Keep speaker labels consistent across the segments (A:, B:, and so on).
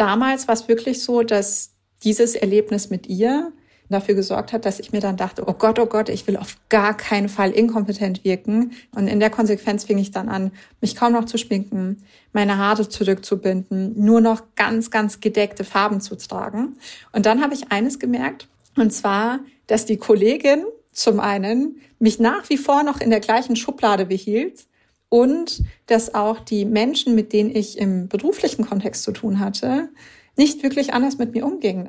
A: damals war es wirklich so, dass dieses Erlebnis mit ihr dafür gesorgt hat, dass ich mir dann dachte, oh Gott, oh Gott, ich will auf gar keinen Fall inkompetent wirken. Und in der Konsequenz fing ich dann an, mich kaum noch zu schminken, meine Haare zurückzubinden, nur noch ganz, ganz gedeckte Farben zu tragen. Und dann habe ich eines gemerkt, und zwar, dass die Kollegin zum einen mich nach wie vor noch in der gleichen Schublade behielt und dass auch die Menschen, mit denen ich im beruflichen Kontext zu tun hatte, nicht wirklich anders mit mir umgingen.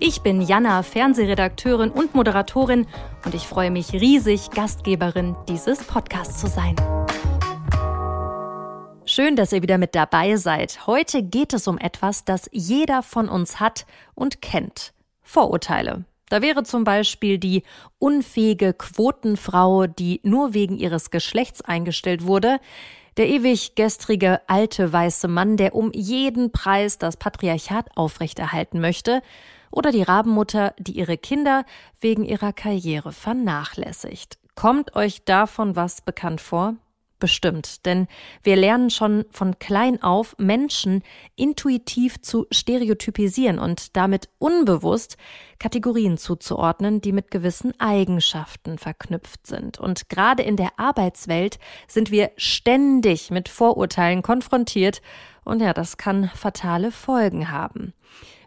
B: Ich bin Jana, Fernsehredakteurin und Moderatorin und ich freue mich riesig, Gastgeberin dieses Podcasts zu sein. Schön, dass ihr wieder mit dabei seid. Heute geht es um etwas, das jeder von uns hat und kennt. Vorurteile. Da wäre zum Beispiel die unfähige Quotenfrau, die nur wegen ihres Geschlechts eingestellt wurde, der ewig gestrige alte weiße Mann, der um jeden Preis das Patriarchat aufrechterhalten möchte, oder die Rabenmutter, die ihre Kinder wegen ihrer Karriere vernachlässigt. Kommt euch davon was bekannt vor? Bestimmt, denn wir lernen schon von klein auf, Menschen intuitiv zu stereotypisieren und damit unbewusst Kategorien zuzuordnen, die mit gewissen Eigenschaften verknüpft sind. Und gerade in der Arbeitswelt sind wir ständig mit Vorurteilen konfrontiert und ja, das kann fatale Folgen haben.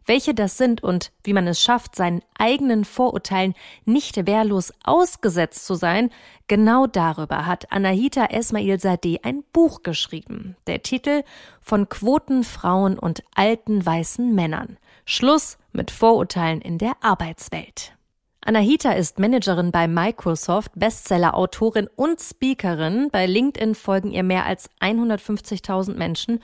B: Welche das sind und wie man es schafft, seinen eigenen Vorurteilen nicht wehrlos ausgesetzt zu sein, genau darüber hat Anahita Esmail Sadeh ein Buch geschrieben. Der Titel Von Quoten, Frauen und alten weißen Männern. Schluss mit Vorurteilen in der Arbeitswelt. Anahita ist Managerin bei Microsoft, Bestseller-Autorin und Speakerin. Bei LinkedIn folgen ihr mehr als 150.000 Menschen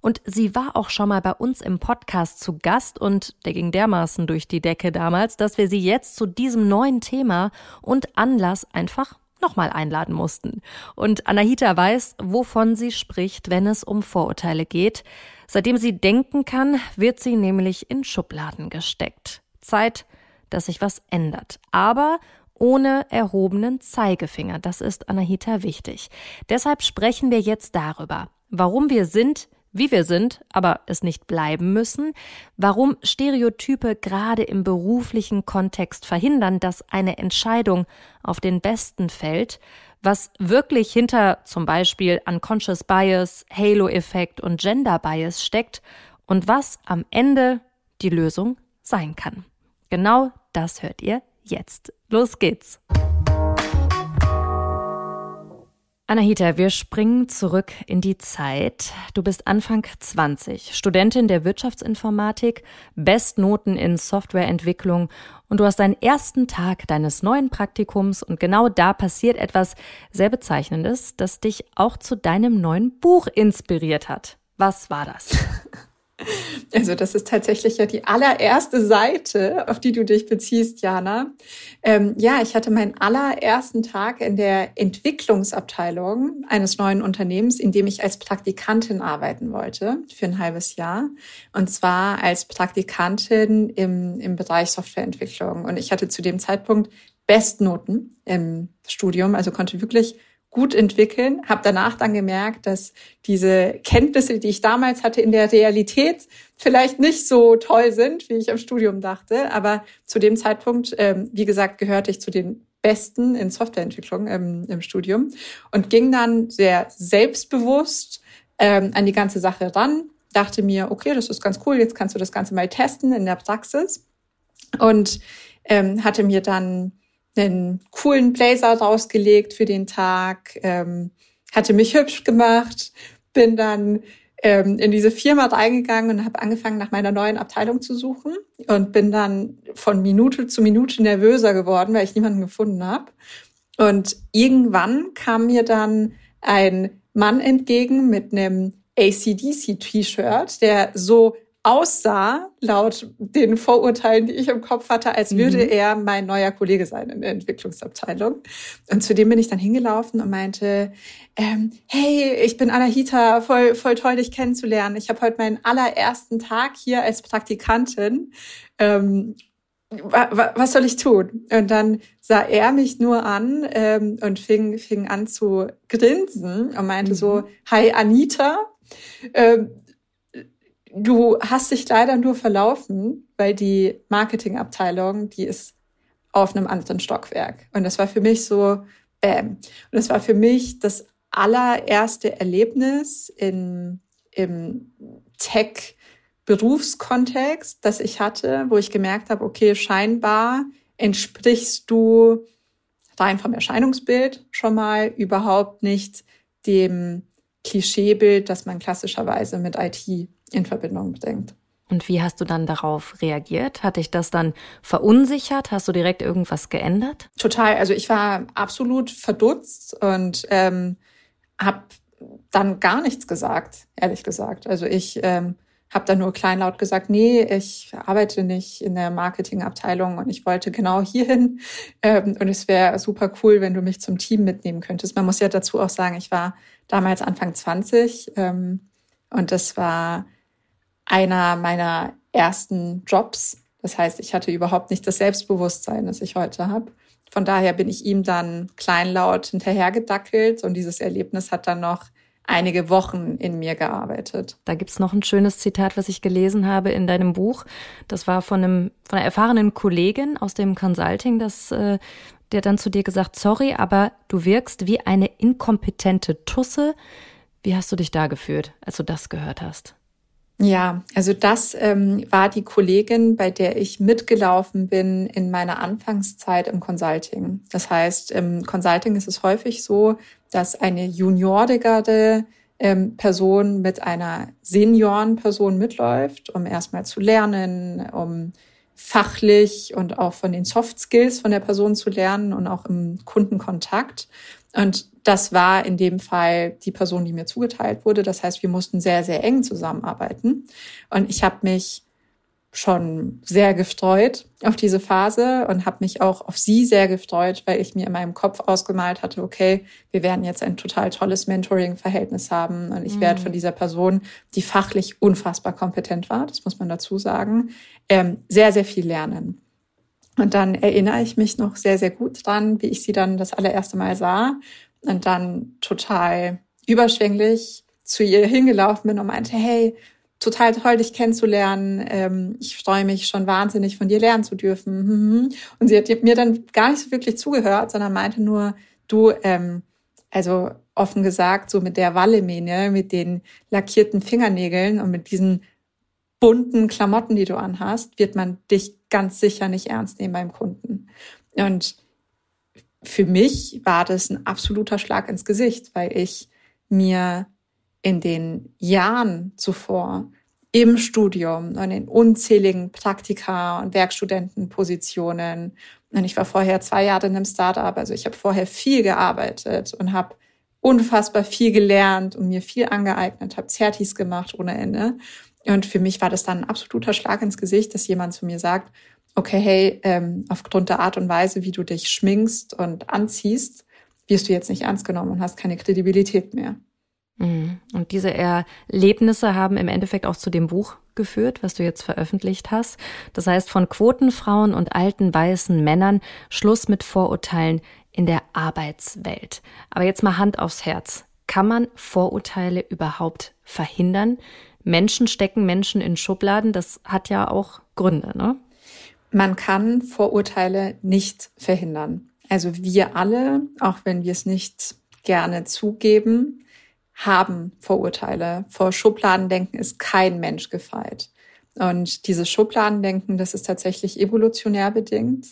B: und sie war auch schon mal bei uns im Podcast zu Gast und der ging dermaßen durch die Decke damals, dass wir sie jetzt zu diesem neuen Thema und Anlass einfach nochmal einladen mussten. Und Anahita weiß, wovon sie spricht, wenn es um Vorurteile geht. Seitdem sie denken kann, wird sie nämlich in Schubladen gesteckt. Zeit, dass sich was ändert. Aber ohne erhobenen Zeigefinger. Das ist Anahita wichtig. Deshalb sprechen wir jetzt darüber, warum wir sind, wie wir sind, aber es nicht bleiben müssen, warum Stereotype gerade im beruflichen Kontext verhindern, dass eine Entscheidung auf den Besten fällt, was wirklich hinter zum Beispiel Unconscious Bias, Halo-Effekt und Gender Bias steckt und was am Ende die Lösung sein kann. Genau das hört ihr jetzt. Los geht's! Anahita, wir springen zurück in die Zeit. Du bist Anfang 20, Studentin der Wirtschaftsinformatik, Bestnoten in Softwareentwicklung und du hast deinen ersten Tag deines neuen Praktikums und genau da passiert etwas sehr Bezeichnendes, das dich auch zu deinem neuen Buch inspiriert hat. Was war das?
A: Also das ist tatsächlich ja die allererste Seite, auf die du dich beziehst, Jana. Ähm, ja, ich hatte meinen allerersten Tag in der Entwicklungsabteilung eines neuen Unternehmens, in dem ich als Praktikantin arbeiten wollte für ein halbes Jahr. Und zwar als Praktikantin im, im Bereich Softwareentwicklung. Und ich hatte zu dem Zeitpunkt Bestnoten im Studium, also konnte wirklich gut entwickeln. Habe danach dann gemerkt, dass diese Kenntnisse, die ich damals hatte in der Realität, vielleicht nicht so toll sind, wie ich im Studium dachte. Aber zu dem Zeitpunkt, ähm, wie gesagt, gehörte ich zu den Besten in Softwareentwicklung ähm, im Studium und ging dann sehr selbstbewusst ähm, an die ganze Sache ran. Dachte mir, okay, das ist ganz cool, jetzt kannst du das Ganze mal testen in der Praxis. Und ähm, hatte mir dann einen coolen Blazer rausgelegt für den Tag, ähm, hatte mich hübsch gemacht, bin dann ähm, in diese Firma reingegangen und habe angefangen, nach meiner neuen Abteilung zu suchen und bin dann von Minute zu Minute nervöser geworden, weil ich niemanden gefunden habe. Und irgendwann kam mir dann ein Mann entgegen mit einem ACDC-T-Shirt, der so aussah, laut den Vorurteilen, die ich im Kopf hatte, als würde mhm. er mein neuer Kollege sein in der Entwicklungsabteilung. Und zu dem bin ich dann hingelaufen und meinte, ähm, hey, ich bin Anahita, voll, voll toll, dich kennenzulernen. Ich habe heute meinen allerersten Tag hier als Praktikantin. Ähm, was soll ich tun? Und dann sah er mich nur an ähm, und fing, fing an zu grinsen und meinte mhm. so, hi Anita, ähm, du hast dich leider nur verlaufen, weil die Marketingabteilung, die ist auf einem anderen Stockwerk. Und das war für mich so, bam. Und das war für mich das allererste Erlebnis in, im Tech- Berufskontext, das ich hatte, wo ich gemerkt habe, okay, scheinbar entsprichst du rein vom Erscheinungsbild schon mal überhaupt nicht dem Klischeebild, das man klassischerweise mit IT in Verbindung bringt.
B: Und wie hast du dann darauf reagiert? Hat dich das dann verunsichert? Hast du direkt irgendwas geändert?
A: Total. Also ich war absolut verdutzt und ähm, habe dann gar nichts gesagt, ehrlich gesagt. Also ich ähm, habe dann nur kleinlaut gesagt, nee, ich arbeite nicht in der Marketingabteilung und ich wollte genau hierhin. Ähm, und es wäre super cool, wenn du mich zum Team mitnehmen könntest. Man muss ja dazu auch sagen, ich war damals Anfang 20 ähm, und das war einer meiner ersten Jobs. Das heißt, ich hatte überhaupt nicht das Selbstbewusstsein, das ich heute habe. Von daher bin ich ihm dann kleinlaut hinterhergedackelt und dieses Erlebnis hat dann noch einige Wochen in mir gearbeitet.
B: Da gibt's noch ein schönes Zitat, was ich gelesen habe in deinem Buch. Das war von einem von einer erfahrenen Kollegin aus dem Consulting, das äh, der dann zu dir gesagt, sorry, aber du wirkst wie eine inkompetente Tusse. Wie hast du dich da gefühlt, als du das gehört hast?
A: Ja, also das ähm, war die Kollegin, bei der ich mitgelaufen bin in meiner Anfangszeit im Consulting. Das heißt, im Consulting ist es häufig so, dass eine juniorigere ähm, Person mit einer Seniorenperson mitläuft, um erstmal zu lernen, um fachlich und auch von den Soft Skills von der Person zu lernen und auch im Kundenkontakt. Und das war in dem Fall die Person, die mir zugeteilt wurde. Das heißt, wir mussten sehr, sehr eng zusammenarbeiten. Und ich habe mich schon sehr gefreut auf diese Phase und habe mich auch auf sie sehr gefreut, weil ich mir in meinem Kopf ausgemalt hatte, okay, wir werden jetzt ein total tolles Mentoring-Verhältnis haben und ich mhm. werde von dieser Person, die fachlich unfassbar kompetent war, das muss man dazu sagen, ähm, sehr, sehr viel lernen. Und dann erinnere ich mich noch sehr, sehr gut dran, wie ich sie dann das allererste Mal sah und dann total überschwänglich zu ihr hingelaufen bin und meinte, hey, total toll, dich kennenzulernen. Ähm, ich freue mich schon wahnsinnig, von dir lernen zu dürfen. Mhm. Und sie hat mir dann gar nicht so wirklich zugehört, sondern meinte nur, du, ähm, also offen gesagt, so mit der Wallemähne, mit den lackierten Fingernägeln und mit diesen bunten Klamotten, die du anhast, wird man dich ganz sicher nicht ernst nehmen beim Kunden. Und für mich war das ein absoluter Schlag ins Gesicht, weil ich mir in den Jahren zuvor im Studium und in unzähligen Praktika und Werkstudentenpositionen. Und ich war vorher zwei Jahre in einem Startup, also ich habe vorher viel gearbeitet und habe unfassbar viel gelernt und mir viel angeeignet, habe Zertis gemacht ohne Ende. Und für mich war das dann ein absoluter Schlag ins Gesicht, dass jemand zu mir sagt, okay, hey, ähm, aufgrund der Art und Weise, wie du dich schminkst und anziehst, wirst du jetzt nicht ernst genommen und hast keine Kredibilität mehr.
B: Mhm. Und diese Erlebnisse haben im Endeffekt auch zu dem Buch geführt, was du jetzt veröffentlicht hast. Das heißt, von Quotenfrauen und alten weißen Männern Schluss mit Vorurteilen in der Arbeitswelt. Aber jetzt mal Hand aufs Herz. Kann man Vorurteile überhaupt verhindern? Menschen stecken Menschen in Schubladen, das hat ja auch Gründe, ne?
A: Man kann Vorurteile nicht verhindern. Also wir alle, auch wenn wir es nicht gerne zugeben, haben Vorurteile. Vor Schubladendenken ist kein Mensch gefeit. Und dieses Schubladendenken, das ist tatsächlich evolutionär bedingt.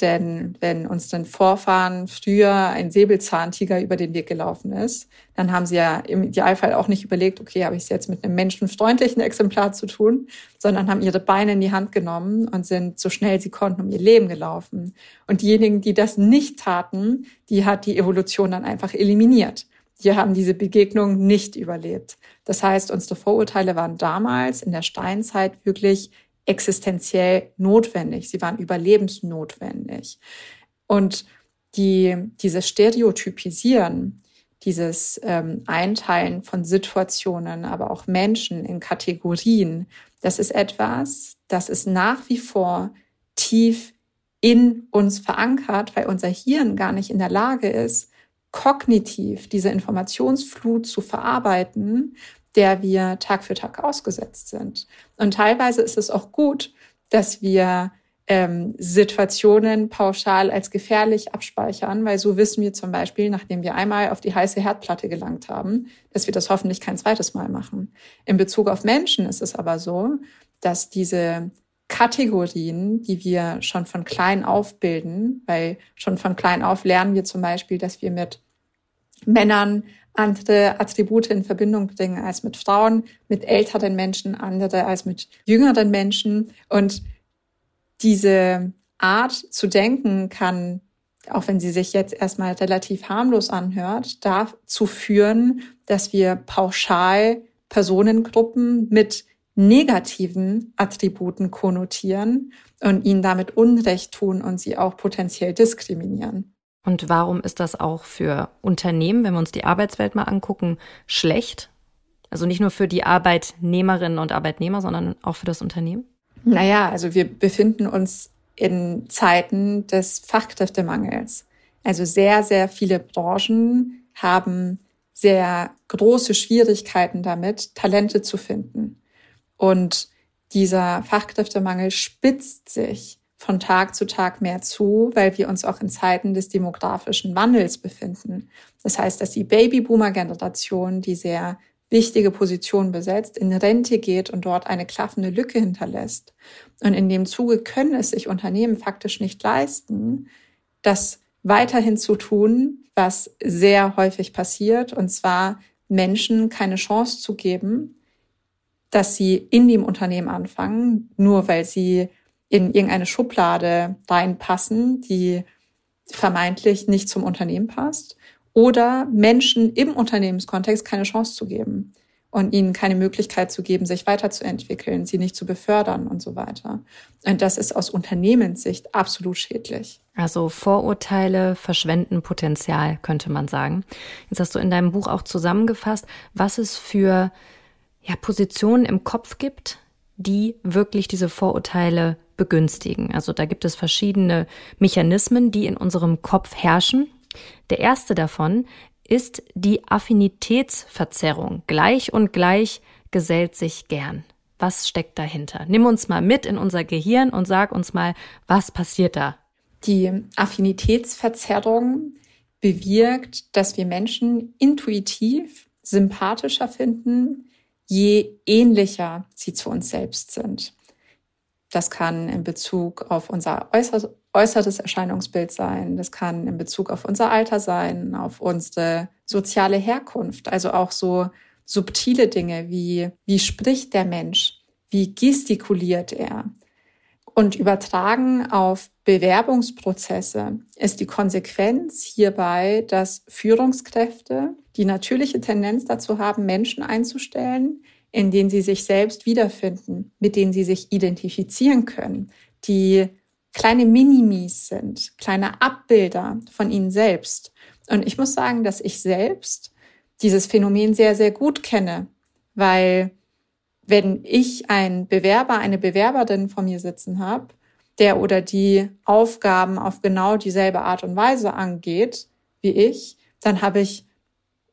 A: Denn wenn uns den Vorfahren früher ein Säbelzahntiger über den Weg gelaufen ist, dann haben sie ja im Idealfall auch nicht überlegt, okay, habe ich es jetzt mit einem menschenfreundlichen Exemplar zu tun, sondern haben ihre Beine in die Hand genommen und sind so schnell sie konnten um ihr Leben gelaufen. Und diejenigen, die das nicht taten, die hat die Evolution dann einfach eliminiert. wir haben diese Begegnung nicht überlebt. Das heißt, unsere Vorurteile waren damals in der Steinzeit wirklich existenziell notwendig. Sie waren überlebensnotwendig. Und die, dieses Stereotypisieren, dieses ähm, Einteilen von Situationen, aber auch Menschen in Kategorien, das ist etwas, das ist nach wie vor tief in uns verankert, weil unser Hirn gar nicht in der Lage ist, kognitiv diese Informationsflut zu verarbeiten, der wir Tag für Tag ausgesetzt sind. Und teilweise ist es auch gut, dass wir ähm, Situationen pauschal als gefährlich abspeichern, weil so wissen wir zum Beispiel, nachdem wir einmal auf die heiße Herdplatte gelangt haben, dass wir das hoffentlich kein zweites Mal machen. In Bezug auf Menschen ist es aber so, dass diese Kategorien, die wir schon von klein auf bilden, weil schon von klein auf lernen wir zum Beispiel, dass wir mit Männern andere Attribute in Verbindung bringen als mit Frauen, mit älteren Menschen andere als mit jüngeren Menschen. Und diese Art zu denken kann, auch wenn sie sich jetzt erstmal relativ harmlos anhört, dazu führen, dass wir pauschal Personengruppen mit negativen Attributen konnotieren und ihnen damit Unrecht tun und sie auch potenziell diskriminieren.
B: Und warum ist das auch für Unternehmen, wenn wir uns die Arbeitswelt mal angucken, schlecht? Also nicht nur für die Arbeitnehmerinnen und Arbeitnehmer, sondern auch für das Unternehmen?
A: Naja, also wir befinden uns in Zeiten des Fachkräftemangels. Also sehr, sehr viele Branchen haben sehr große Schwierigkeiten damit, Talente zu finden. Und dieser Fachkräftemangel spitzt sich von Tag zu Tag mehr zu, weil wir uns auch in Zeiten des demografischen Wandels befinden. Das heißt, dass die Babyboomer-Generation, die sehr wichtige Position besetzt, in Rente geht und dort eine klaffende Lücke hinterlässt. Und in dem Zuge können es sich Unternehmen faktisch nicht leisten, das weiterhin zu tun, was sehr häufig passiert, und zwar Menschen keine Chance zu geben, dass sie in dem Unternehmen anfangen, nur weil sie in irgendeine Schublade reinpassen, die vermeintlich nicht zum Unternehmen passt oder Menschen im Unternehmenskontext keine Chance zu geben und ihnen keine Möglichkeit zu geben, sich weiterzuentwickeln, sie nicht zu befördern und so weiter. Und das ist aus Unternehmenssicht absolut schädlich.
B: Also Vorurteile verschwenden Potenzial, könnte man sagen. Jetzt hast du in deinem Buch auch zusammengefasst, was es für ja, Positionen im Kopf gibt, die wirklich diese Vorurteile begünstigen. Also da gibt es verschiedene Mechanismen, die in unserem Kopf herrschen der erste davon ist die Affinitätsverzerrung. Gleich und gleich gesellt sich gern. Was steckt dahinter? Nimm uns mal mit in unser Gehirn und sag uns mal, was passiert da?
A: Die Affinitätsverzerrung bewirkt, dass wir Menschen intuitiv sympathischer finden, je ähnlicher sie zu uns selbst sind. Das kann in Bezug auf unser äußeres Erscheinungsbild sein. Das kann in Bezug auf unser Alter sein, auf unsere soziale Herkunft. Also auch so subtile Dinge wie, wie spricht der Mensch? Wie gestikuliert er? Und übertragen auf Bewerbungsprozesse ist die Konsequenz hierbei, dass Führungskräfte die natürliche Tendenz dazu haben, Menschen einzustellen, in denen sie sich selbst wiederfinden, mit denen sie sich identifizieren können, die kleine Minimis sind, kleine Abbilder von ihnen selbst. Und ich muss sagen, dass ich selbst dieses Phänomen sehr, sehr gut kenne, weil wenn ich einen Bewerber, eine Bewerberin vor mir sitzen habe, der oder die Aufgaben auf genau dieselbe Art und Weise angeht wie ich, dann habe ich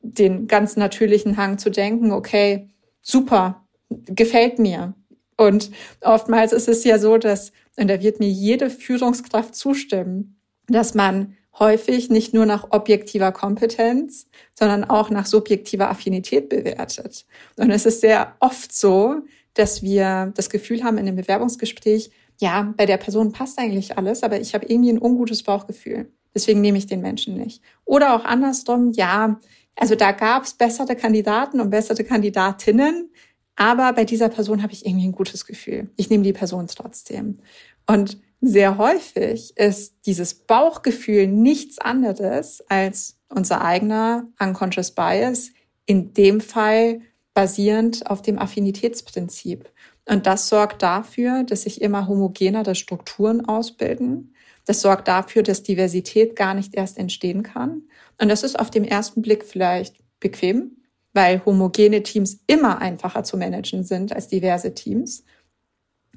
A: den ganz natürlichen Hang zu denken, okay, super, gefällt mir. Und oftmals ist es ja so, dass, und da wird mir jede Führungskraft zustimmen, dass man häufig nicht nur nach objektiver Kompetenz, sondern auch nach subjektiver Affinität bewertet. Und es ist sehr oft so, dass wir das Gefühl haben in einem Bewerbungsgespräch, ja, bei der Person passt eigentlich alles, aber ich habe irgendwie ein ungutes Bauchgefühl. Deswegen nehme ich den Menschen nicht. Oder auch andersrum, ja, also da gab es bessere Kandidaten und bessere Kandidatinnen, aber bei dieser Person habe ich irgendwie ein gutes Gefühl. Ich nehme die Person trotzdem. Und sehr häufig ist dieses Bauchgefühl nichts anderes als unser eigener unconscious bias, in dem Fall basierend auf dem Affinitätsprinzip. Und das sorgt dafür, dass sich immer homogenere Strukturen ausbilden. Das sorgt dafür, dass Diversität gar nicht erst entstehen kann. Und das ist auf dem ersten Blick vielleicht bequem, weil homogene Teams immer einfacher zu managen sind als diverse Teams.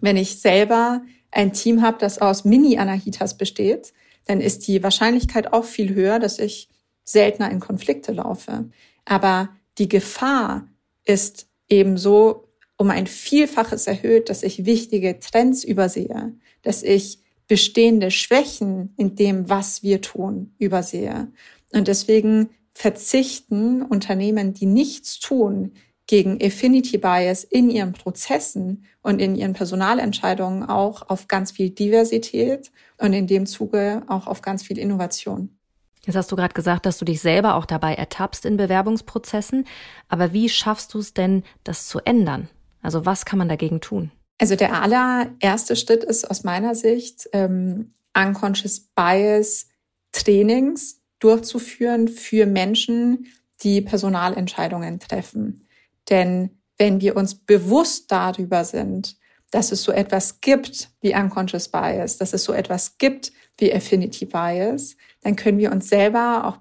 A: Wenn ich selber ein Team habe, das aus Mini-Anahitas besteht, dann ist die Wahrscheinlichkeit auch viel höher, dass ich seltener in Konflikte laufe. Aber die Gefahr ist ebenso um ein Vielfaches erhöht, dass ich wichtige Trends übersehe, dass ich bestehende Schwächen in dem, was wir tun, übersehe. Und deswegen verzichten Unternehmen, die nichts tun, gegen Affinity Bias in ihren Prozessen und in ihren Personalentscheidungen auch auf ganz viel Diversität und in dem Zuge auch auf ganz viel Innovation.
B: Jetzt hast du gerade gesagt, dass du dich selber auch dabei ertappst in Bewerbungsprozessen. Aber wie schaffst du es denn, das zu ändern? Also was kann man dagegen tun?
A: Also der allererste Schritt ist aus meiner Sicht, ähm, Unconscious Bias Trainings durchzuführen für Menschen, die Personalentscheidungen treffen. Denn wenn wir uns bewusst darüber sind, dass es so etwas gibt wie Unconscious Bias, dass es so etwas gibt wie Affinity Bias, dann können wir uns selber auch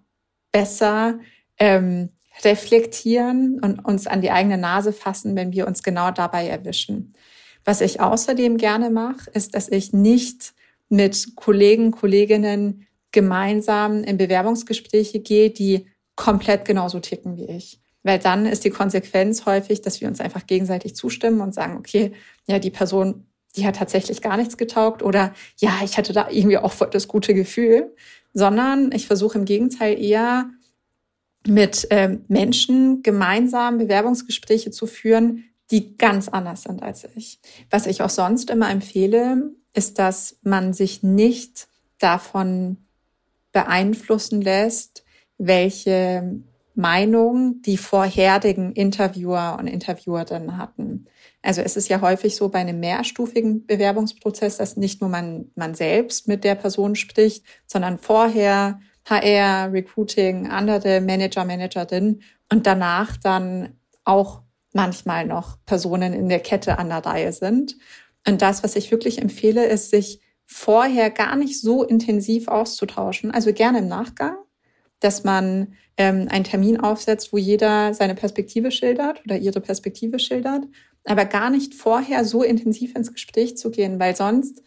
A: besser ähm, reflektieren und uns an die eigene Nase fassen, wenn wir uns genau dabei erwischen. Was ich außerdem gerne mache, ist, dass ich nicht mit Kollegen, Kolleginnen gemeinsam in Bewerbungsgespräche gehe, die komplett genauso ticken wie ich. Weil dann ist die Konsequenz häufig, dass wir uns einfach gegenseitig zustimmen und sagen, okay, ja, die Person, die hat tatsächlich gar nichts getaugt oder ja, ich hatte da irgendwie auch voll das gute Gefühl, sondern ich versuche im Gegenteil eher mit ähm, Menschen gemeinsam Bewerbungsgespräche zu führen, die ganz anders sind als ich. Was ich auch sonst immer empfehle, ist, dass man sich nicht davon beeinflussen lässt, welche Meinung die vorherigen Interviewer und Interviewerinnen hatten. Also es ist ja häufig so bei einem mehrstufigen Bewerbungsprozess, dass nicht nur man, man selbst mit der Person spricht, sondern vorher HR, Recruiting, andere Manager, Managerin und danach dann auch manchmal noch Personen in der Kette an der Reihe sind. Und das, was ich wirklich empfehle, ist, sich vorher gar nicht so intensiv auszutauschen. Also gerne im Nachgang, dass man ähm, einen Termin aufsetzt, wo jeder seine Perspektive schildert oder ihre Perspektive schildert, aber gar nicht vorher so intensiv ins Gespräch zu gehen, weil sonst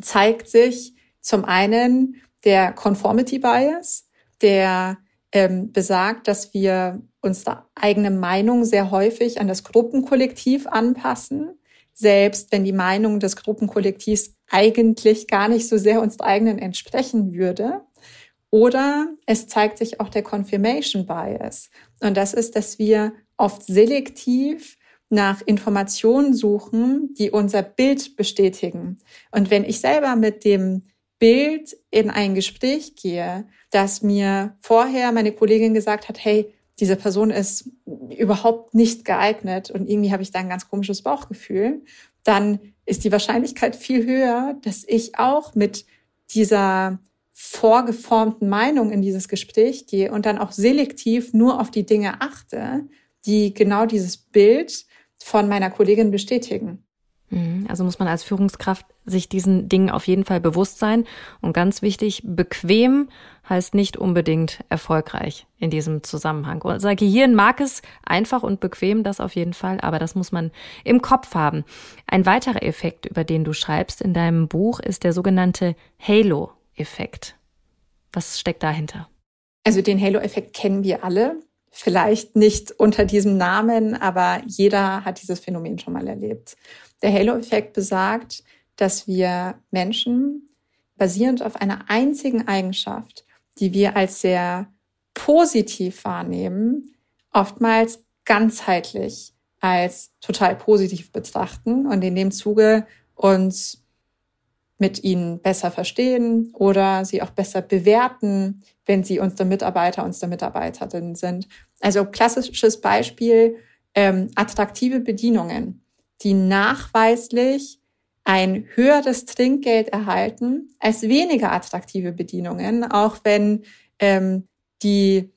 A: zeigt sich zum einen der Conformity Bias, der ähm, besagt, dass wir unsere eigene Meinung sehr häufig an das Gruppenkollektiv anpassen, selbst wenn die Meinung des Gruppenkollektivs eigentlich gar nicht so sehr uns eigenen entsprechen würde. Oder es zeigt sich auch der Confirmation Bias. Und das ist, dass wir oft selektiv nach Informationen suchen, die unser Bild bestätigen. Und wenn ich selber mit dem Bild in ein Gespräch gehe, dass mir vorher meine Kollegin gesagt hat, hey, diese Person ist überhaupt nicht geeignet und irgendwie habe ich da ein ganz komisches Bauchgefühl, dann ist die Wahrscheinlichkeit viel höher, dass ich auch mit dieser vorgeformten Meinung in dieses Gespräch gehe und dann auch selektiv nur auf die Dinge achte, die genau dieses Bild von meiner Kollegin bestätigen.
B: Mhm. Also muss man als Führungskraft sich diesen Dingen auf jeden Fall bewusst sein. Und ganz wichtig, bequem heißt nicht unbedingt erfolgreich in diesem Zusammenhang. Unser Gehirn mag es einfach und bequem, das auf jeden Fall, aber das muss man im Kopf haben. Ein weiterer Effekt, über den du schreibst in deinem Buch, ist der sogenannte Halo-Effekt. Was steckt dahinter?
A: Also den Halo-Effekt kennen wir alle. Vielleicht nicht unter diesem Namen, aber jeder hat dieses Phänomen schon mal erlebt. Der Halo-Effekt besagt, dass wir Menschen basierend auf einer einzigen Eigenschaft, die wir als sehr positiv wahrnehmen, oftmals ganzheitlich als total positiv betrachten und in dem Zuge uns mit ihnen besser verstehen oder sie auch besser bewerten, wenn sie unsere Mitarbeiter, unsere Mitarbeiterinnen sind. Also klassisches Beispiel, ähm, attraktive Bedienungen die nachweislich ein höheres Trinkgeld erhalten als weniger attraktive Bedienungen, auch wenn ähm, die,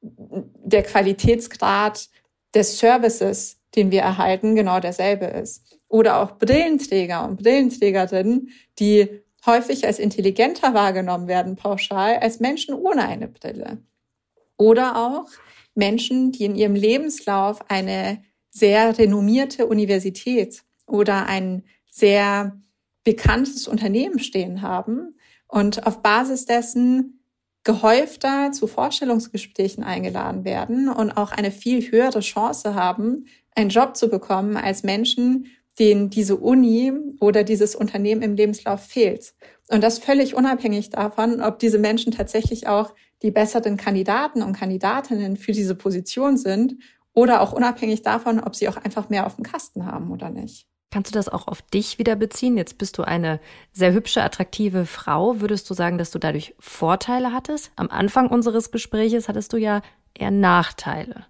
A: der Qualitätsgrad des Services, den wir erhalten, genau derselbe ist. Oder auch Brillenträger und Brillenträgerinnen, die häufig als intelligenter wahrgenommen werden, pauschal, als Menschen ohne eine Brille. Oder auch Menschen, die in ihrem Lebenslauf eine sehr renommierte Universität oder ein sehr bekanntes Unternehmen stehen haben und auf Basis dessen gehäufter zu Vorstellungsgesprächen eingeladen werden und auch eine viel höhere Chance haben, einen Job zu bekommen als Menschen, denen diese Uni oder dieses Unternehmen im Lebenslauf fehlt. Und das völlig unabhängig davon, ob diese Menschen tatsächlich auch die besseren Kandidaten und Kandidatinnen für diese Position sind oder auch unabhängig davon, ob sie auch einfach mehr auf dem Kasten haben oder nicht.
B: Kannst du das auch auf dich wieder beziehen? Jetzt bist du eine sehr hübsche, attraktive Frau. Würdest du sagen, dass du dadurch Vorteile hattest? Am Anfang unseres Gespräches hattest du ja eher Nachteile.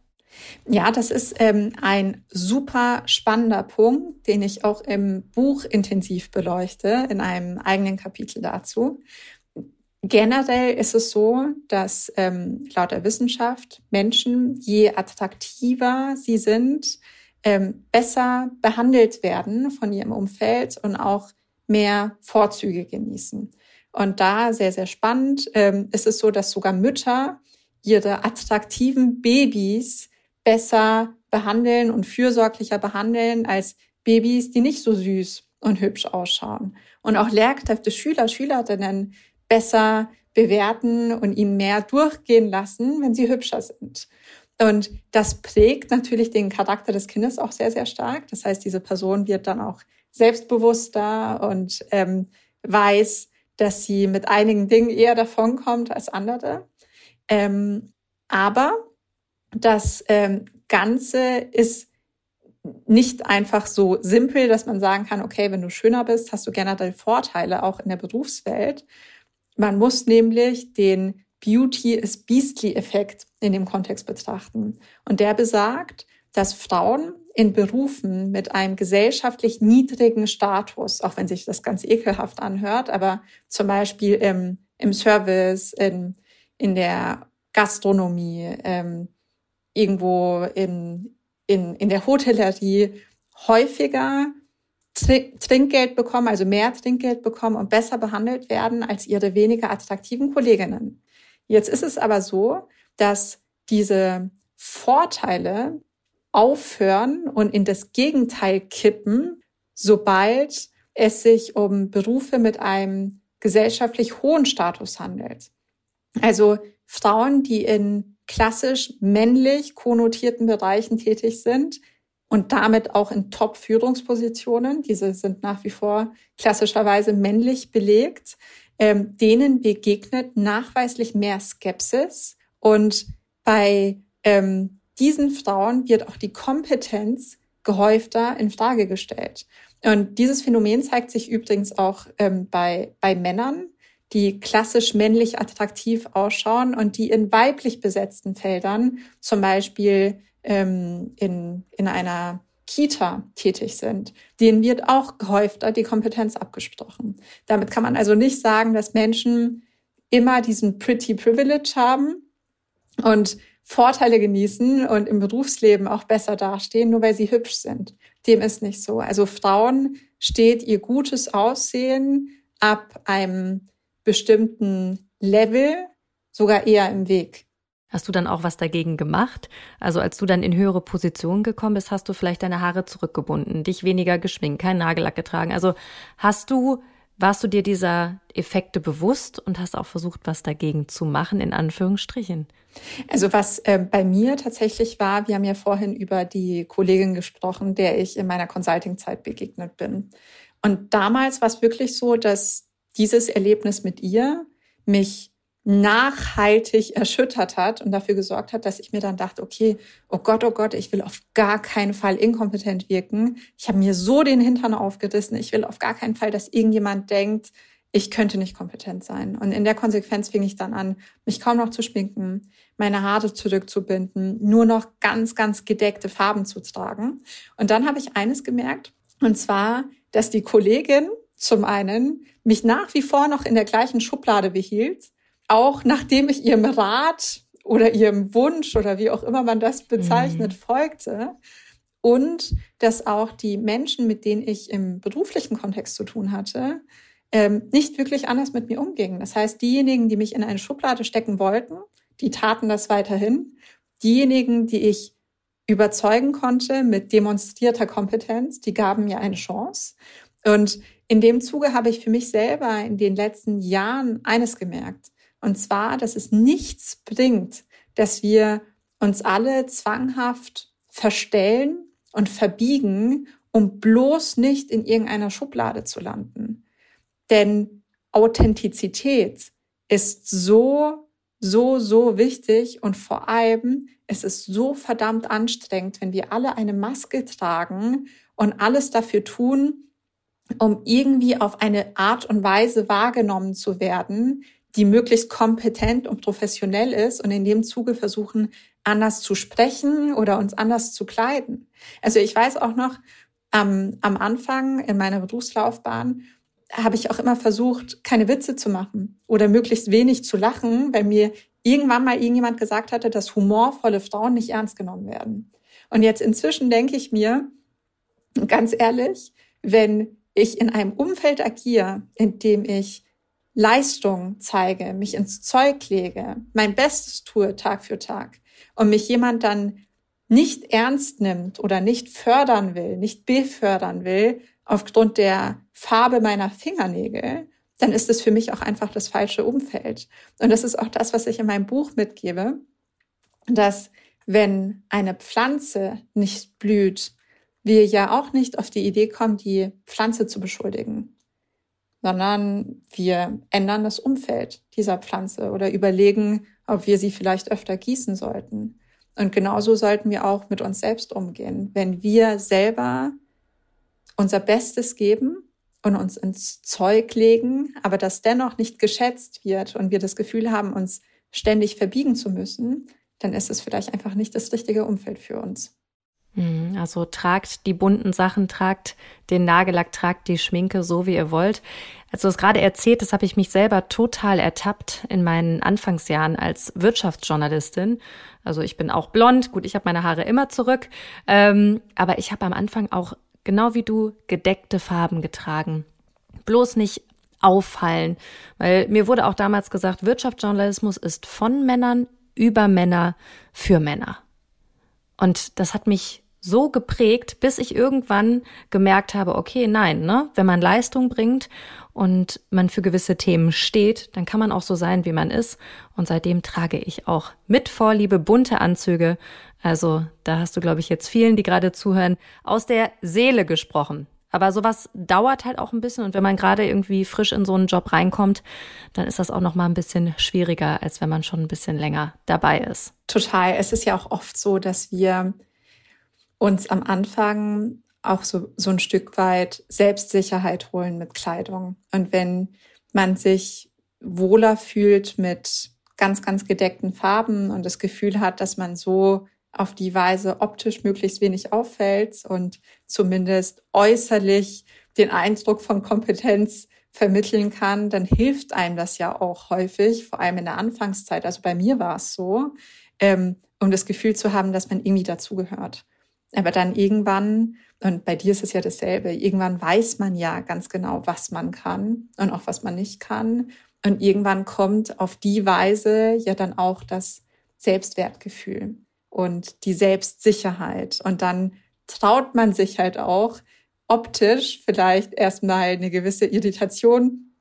A: Ja, das ist ähm, ein super spannender Punkt, den ich auch im Buch intensiv beleuchte, in einem eigenen Kapitel dazu. Generell ist es so, dass ähm, laut der Wissenschaft Menschen, je attraktiver sie sind, ähm, besser behandelt werden von ihrem Umfeld und auch mehr Vorzüge genießen. Und da sehr, sehr spannend ähm, ist es so, dass sogar Mütter ihre attraktiven Babys besser behandeln und fürsorglicher behandeln als Babys, die nicht so süß und hübsch ausschauen. Und auch Lehrkräfte, Schüler, Schülerinnen besser bewerten und ihnen mehr durchgehen lassen, wenn sie hübscher sind. Und das prägt natürlich den Charakter des Kindes auch sehr, sehr stark. Das heißt, diese Person wird dann auch selbstbewusster und ähm, weiß, dass sie mit einigen Dingen eher davonkommt als andere. Ähm, aber das ähm, Ganze ist nicht einfach so simpel, dass man sagen kann, okay, wenn du schöner bist, hast du generell Vorteile auch in der Berufswelt. Man muss nämlich den Beauty is Beastly Effekt in dem Kontext betrachten. Und der besagt, dass Frauen in Berufen mit einem gesellschaftlich niedrigen Status, auch wenn sich das ganz ekelhaft anhört, aber zum Beispiel im, im Service, in, in der Gastronomie, ähm, irgendwo in, in, in der Hotellerie häufiger Trinkgeld bekommen, also mehr Trinkgeld bekommen und besser behandelt werden als ihre weniger attraktiven Kolleginnen. Jetzt ist es aber so, dass diese Vorteile aufhören und in das Gegenteil kippen, sobald es sich um Berufe mit einem gesellschaftlich hohen Status handelt. Also Frauen, die in klassisch männlich konnotierten Bereichen tätig sind und damit auch in Top-Führungspositionen, diese sind nach wie vor klassischerweise männlich belegt, ähm, denen begegnet nachweislich mehr Skepsis. Und bei ähm, diesen Frauen wird auch die Kompetenz gehäufter in Frage gestellt. Und dieses Phänomen zeigt sich übrigens auch ähm, bei, bei Männern die klassisch männlich attraktiv ausschauen und die in weiblich besetzten Feldern, zum Beispiel ähm, in, in einer Kita tätig sind, denen wird auch gehäufter die Kompetenz abgesprochen. Damit kann man also nicht sagen, dass Menschen immer diesen Pretty Privilege haben und Vorteile genießen und im Berufsleben auch besser dastehen, nur weil sie hübsch sind. Dem ist nicht so. Also Frauen steht ihr gutes Aussehen ab einem bestimmten Level sogar eher im Weg.
B: Hast du dann auch was dagegen gemacht? Also als du dann in höhere Positionen gekommen bist, hast du vielleicht deine Haare zurückgebunden, dich weniger geschminkt, keinen Nagellack getragen. Also hast du, warst du dir dieser Effekte bewusst und hast auch versucht, was dagegen zu machen, in Anführungsstrichen?
A: Also was äh, bei mir tatsächlich war, wir haben ja vorhin über die Kollegin gesprochen, der ich in meiner Consulting-Zeit begegnet bin. Und damals war es wirklich so, dass dieses Erlebnis mit ihr mich nachhaltig erschüttert hat und dafür gesorgt hat, dass ich mir dann dachte, okay, oh Gott, oh Gott, ich will auf gar keinen Fall inkompetent wirken. Ich habe mir so den Hintern aufgerissen. Ich will auf gar keinen Fall, dass irgendjemand denkt, ich könnte nicht kompetent sein. Und in der Konsequenz fing ich dann an, mich kaum noch zu schminken, meine Haare zurückzubinden, nur noch ganz, ganz gedeckte Farben zu tragen. Und dann habe ich eines gemerkt, Und zwar, dass die Kollegin zum einen mich nach wie vor noch in der gleichen Schublade behielt, auch nachdem ich ihrem Rat oder ihrem Wunsch oder wie auch immer man das bezeichnet, mhm. folgte. Und dass auch die Menschen, mit denen ich im beruflichen Kontext zu tun hatte, ähm, nicht wirklich anders mit mir umgingen. Das heißt, diejenigen, die mich in eine Schublade stecken wollten, die taten das weiterhin. Diejenigen, die ich überzeugen konnte mit demonstrierter Kompetenz, die gaben mir eine Chance. Und in dem Zuge habe ich für mich selber in den letzten Jahren eines gemerkt. Und zwar, dass es nichts bringt, dass wir uns alle zwanghaft verstellen und verbiegen, um bloß nicht in irgendeiner Schublade zu landen. Denn Authentizität ist so, so, so wichtig und vor allem, es ist so verdammt anstrengend, wenn wir alle eine Maske tragen und alles dafür tun, um irgendwie auf eine Art und Weise wahrgenommen zu werden, die möglichst kompetent und professionell ist und in dem Zuge versuchen, anders zu sprechen oder uns anders zu kleiden. Also ich weiß auch noch, am, am Anfang in meiner Berufslaufbahn habe ich auch immer versucht, keine Witze zu machen oder möglichst wenig zu lachen, weil mir irgendwann mal irgendjemand gesagt hatte, dass humorvolle Frauen nicht ernst genommen werden. Und jetzt inzwischen denke ich mir, ganz ehrlich, wenn ich in einem Umfeld agiere, in dem ich Leistung zeige, mich ins Zeug lege, mein Bestes tue Tag für Tag und mich jemand dann nicht ernst nimmt oder nicht fördern will, nicht befördern will, aufgrund der Farbe meiner Fingernägel, dann ist es für mich auch einfach das falsche Umfeld. Und das ist auch das, was ich in meinem Buch mitgebe, dass wenn eine Pflanze nicht blüht, wir ja auch nicht auf die Idee kommen, die Pflanze zu beschuldigen, sondern wir ändern das Umfeld dieser Pflanze oder überlegen, ob wir sie vielleicht öfter gießen sollten. Und genauso sollten wir auch mit uns selbst umgehen. Wenn wir selber unser Bestes geben und uns ins Zeug legen, aber das dennoch nicht geschätzt wird und wir das Gefühl haben, uns ständig verbiegen zu müssen, dann ist es vielleicht einfach nicht das richtige Umfeld für uns.
B: Hm, also tragt die bunten Sachen, tragt den Nagellack, tragt die Schminke so, wie ihr wollt. Als du es gerade erzählt, das habe ich mich selber total ertappt in meinen Anfangsjahren als Wirtschaftsjournalistin. Also ich bin auch blond, gut, ich habe meine Haare immer zurück, ähm, aber ich habe am Anfang auch genau wie du gedeckte Farben getragen. Bloß nicht auffallen, weil mir wurde auch damals gesagt, Wirtschaftsjournalismus ist von Männern über Männer für Männer. Und das hat mich so geprägt, bis ich irgendwann gemerkt habe, okay, nein, ne, wenn man Leistung bringt und man für gewisse Themen steht, dann kann man auch so sein, wie man ist. Und seitdem trage ich auch mit Vorliebe bunte Anzüge. Also da hast du, glaube ich, jetzt vielen, die gerade zuhören, aus der Seele gesprochen. Aber sowas dauert halt auch ein bisschen und wenn man gerade irgendwie frisch in so einen Job reinkommt, dann ist das auch noch mal ein bisschen schwieriger, als wenn man schon ein bisschen länger dabei ist.
A: Total. Es ist ja auch oft so, dass wir uns am Anfang auch so, so ein Stück weit Selbstsicherheit holen mit Kleidung. Und wenn man sich wohler fühlt mit ganz, ganz gedeckten Farben und das Gefühl hat, dass man so auf die Weise optisch möglichst wenig auffällt und zumindest äußerlich den Eindruck von Kompetenz vermitteln kann, dann hilft einem das ja auch häufig, vor allem in der Anfangszeit. Also bei mir war es so, ähm, um das Gefühl zu haben, dass man irgendwie dazugehört. Aber dann irgendwann, und bei dir ist es ja dasselbe, irgendwann weiß man ja ganz genau, was man kann und auch was man nicht kann. Und irgendwann kommt auf die Weise ja dann auch das Selbstwertgefühl und die Selbstsicherheit. Und dann traut man sich halt auch optisch vielleicht erstmal eine gewisse Irritation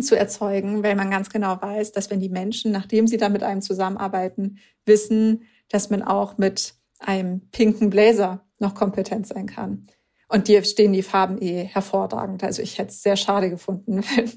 A: zu erzeugen, weil man ganz genau weiß, dass wenn die Menschen, nachdem sie dann mit einem zusammenarbeiten, wissen, dass man auch mit einem pinken Blazer noch kompetent sein kann. Und dir stehen die Farben eh hervorragend. Also ich hätte es sehr schade gefunden, wenn,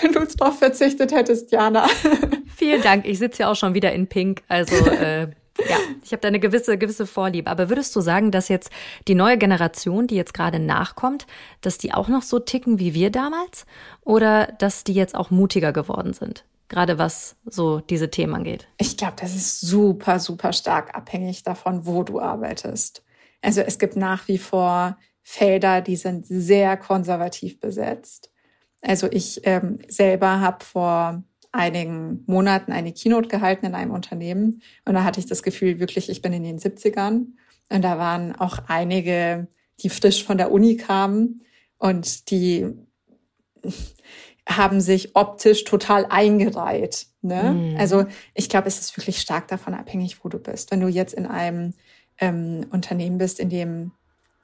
A: wenn du darauf verzichtet hättest, Jana.
B: Vielen Dank. Ich sitze ja auch schon wieder in Pink. Also äh, ja, ich habe da eine gewisse, gewisse Vorliebe. Aber würdest du sagen, dass jetzt die neue Generation, die jetzt gerade nachkommt, dass die auch noch so ticken wie wir damals? Oder dass die jetzt auch mutiger geworden sind? Gerade was so diese Themen angeht.
A: Ich glaube, das ist super, super stark abhängig davon, wo du arbeitest. Also es gibt nach wie vor Felder, die sind sehr konservativ besetzt. Also ich ähm, selber habe vor einigen Monaten eine Keynote gehalten in einem Unternehmen und da hatte ich das Gefühl, wirklich, ich bin in den 70ern und da waren auch einige, die frisch von der Uni kamen und die haben sich optisch total eingereiht. Ne? Mhm. Also ich glaube, es ist wirklich stark davon abhängig, wo du bist. Wenn du jetzt in einem ähm, Unternehmen bist, in dem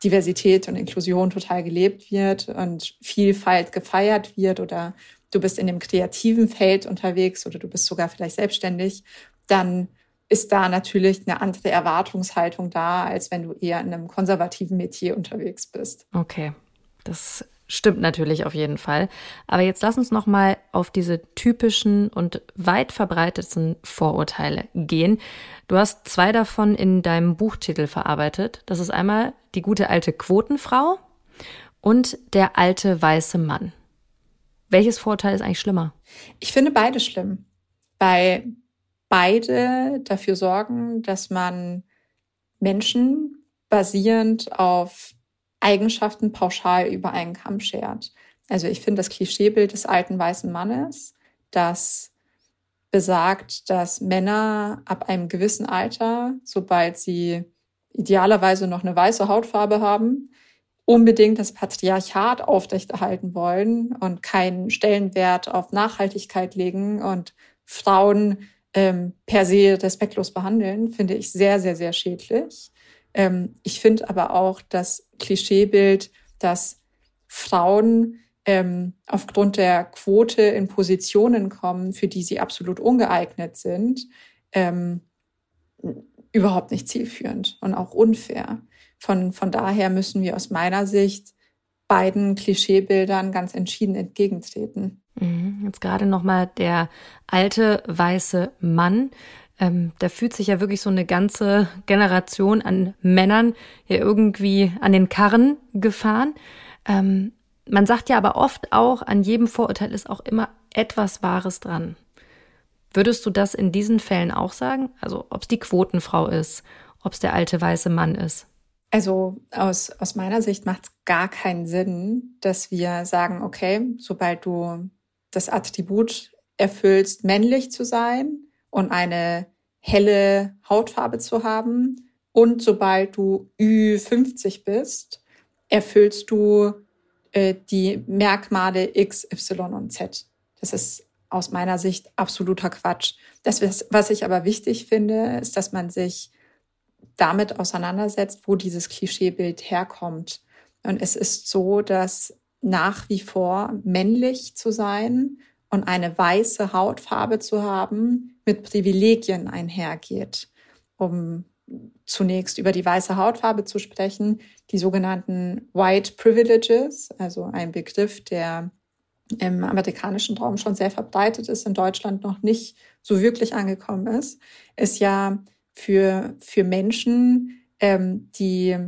A: Diversität und Inklusion total gelebt wird und Vielfalt gefeiert wird oder du bist in dem kreativen Feld unterwegs oder du bist sogar vielleicht selbstständig, dann ist da natürlich eine andere Erwartungshaltung da, als wenn du eher in einem konservativen Metier unterwegs bist.
B: Okay, das stimmt natürlich auf jeden Fall. Aber jetzt lass uns noch mal auf diese typischen und weit verbreiteten Vorurteile gehen. Du hast zwei davon in deinem Buchtitel verarbeitet. Das ist einmal die gute alte Quotenfrau und der alte weiße Mann. Welches Vorurteil ist eigentlich schlimmer?
A: Ich finde beide schlimm, weil beide dafür sorgen, dass man Menschen basierend auf Eigenschaften pauschal über einen Kamm schert. Also ich finde das Klischeebild des alten weißen Mannes, das besagt, dass Männer ab einem gewissen Alter, sobald sie idealerweise noch eine weiße Hautfarbe haben, unbedingt das Patriarchat aufrechterhalten wollen und keinen Stellenwert auf Nachhaltigkeit legen und Frauen ähm, per se respektlos behandeln, finde ich sehr, sehr, sehr schädlich. Ähm, ich finde aber auch das Klischeebild, dass Frauen ähm, aufgrund der Quote in Positionen kommen, für die sie absolut ungeeignet sind, ähm, überhaupt nicht zielführend und auch unfair. Von, von daher müssen wir aus meiner Sicht beiden Klischeebildern ganz entschieden entgegentreten.
B: Mhm. Jetzt gerade nochmal der alte weiße Mann. Ähm, da fühlt sich ja wirklich so eine ganze Generation an Männern ja irgendwie an den Karren gefahren. Ähm, man sagt ja aber oft auch, an jedem Vorurteil ist auch immer etwas Wahres dran. Würdest du das in diesen Fällen auch sagen? Also ob es die Quotenfrau ist, ob es der alte weiße Mann ist?
A: Also aus, aus meiner Sicht macht es gar keinen Sinn, dass wir sagen, okay, sobald du das Attribut erfüllst, männlich zu sein und eine helle Hautfarbe zu haben und sobald du Ü50 bist, erfüllst du äh, die Merkmale X, Y und Z. Das ist aus meiner Sicht absoluter Quatsch. Das, was ich aber wichtig finde, ist, dass man sich damit auseinandersetzt, wo dieses Klischeebild herkommt. Und es ist so, dass nach wie vor männlich zu sein und eine weiße Hautfarbe zu haben mit Privilegien einhergeht. Um zunächst über die weiße Hautfarbe zu sprechen, die sogenannten White Privileges, also ein Begriff, der im amerikanischen Raum schon sehr verbreitet ist, in Deutschland noch nicht so wirklich angekommen ist, ist ja für, für Menschen, ähm, die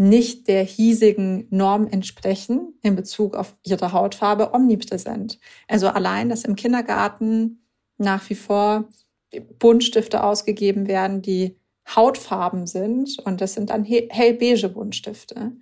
A: nicht der hiesigen Norm entsprechen in Bezug auf ihre Hautfarbe omnipräsent. Also allein, dass im Kindergarten nach wie vor Buntstifte ausgegeben werden, die Hautfarben sind und das sind dann hellbeige Buntstifte.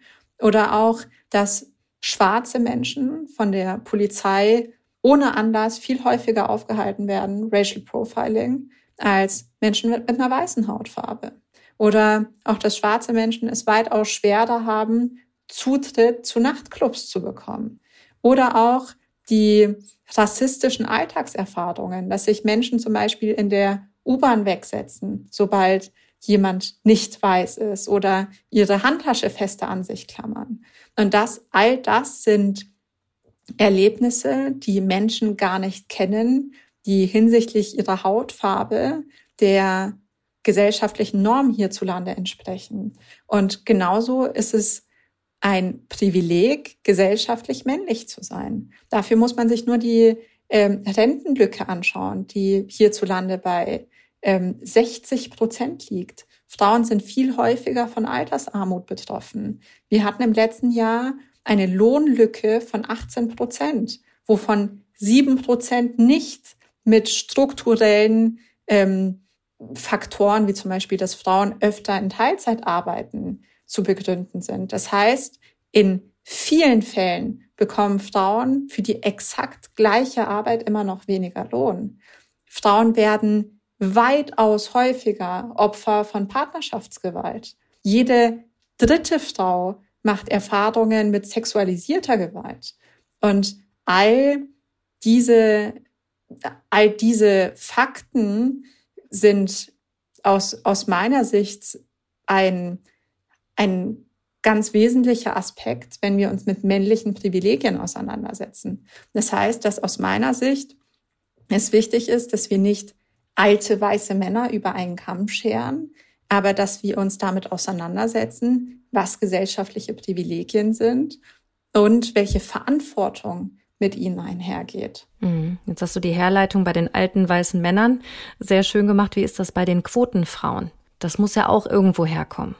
A: Oder auch, dass schwarze Menschen von der Polizei ohne Anlass viel häufiger aufgehalten werden, Racial Profiling, als Menschen mit, mit einer weißen Hautfarbe. Oder auch, dass schwarze Menschen es weitaus schwerer haben, Zutritt zu Nachtclubs zu bekommen. Oder auch die rassistischen Alltagserfahrungen, dass sich Menschen zum Beispiel in der U-Bahn wegsetzen, sobald jemand nicht weiß ist oder ihre Handtasche fester an sich klammern. Und das, all das sind Erlebnisse, die Menschen gar nicht kennen die hinsichtlich ihrer Hautfarbe der gesellschaftlichen Norm hierzulande entsprechen. Und genauso ist es ein Privileg, gesellschaftlich männlich zu sein. Dafür muss man sich nur die ähm, Rentenlücke anschauen, die hierzulande bei ähm, 60 Prozent liegt. Frauen sind viel häufiger von Altersarmut betroffen. Wir hatten im letzten Jahr eine Lohnlücke von 18 Prozent, wovon sieben Prozent nicht mit strukturellen ähm, Faktoren, wie zum Beispiel, dass Frauen öfter in Teilzeit arbeiten, zu begründen sind. Das heißt, in vielen Fällen bekommen Frauen für die exakt gleiche Arbeit immer noch weniger Lohn. Frauen werden weitaus häufiger Opfer von Partnerschaftsgewalt. Jede dritte Frau macht Erfahrungen mit sexualisierter Gewalt. Und all diese, all diese Fakten sind aus, aus meiner Sicht ein, ein ganz wesentlicher Aspekt, wenn wir uns mit männlichen Privilegien auseinandersetzen. Das heißt, dass aus meiner Sicht es wichtig ist, dass wir nicht alte weiße Männer über einen Kamm scheren, aber dass wir uns damit auseinandersetzen, was gesellschaftliche Privilegien sind und welche Verantwortung mit ihnen einhergeht.
B: Mhm. Jetzt hast du die Herleitung bei den alten weißen Männern sehr schön gemacht. Wie ist das bei den Quotenfrauen? Das muss ja auch irgendwo herkommen.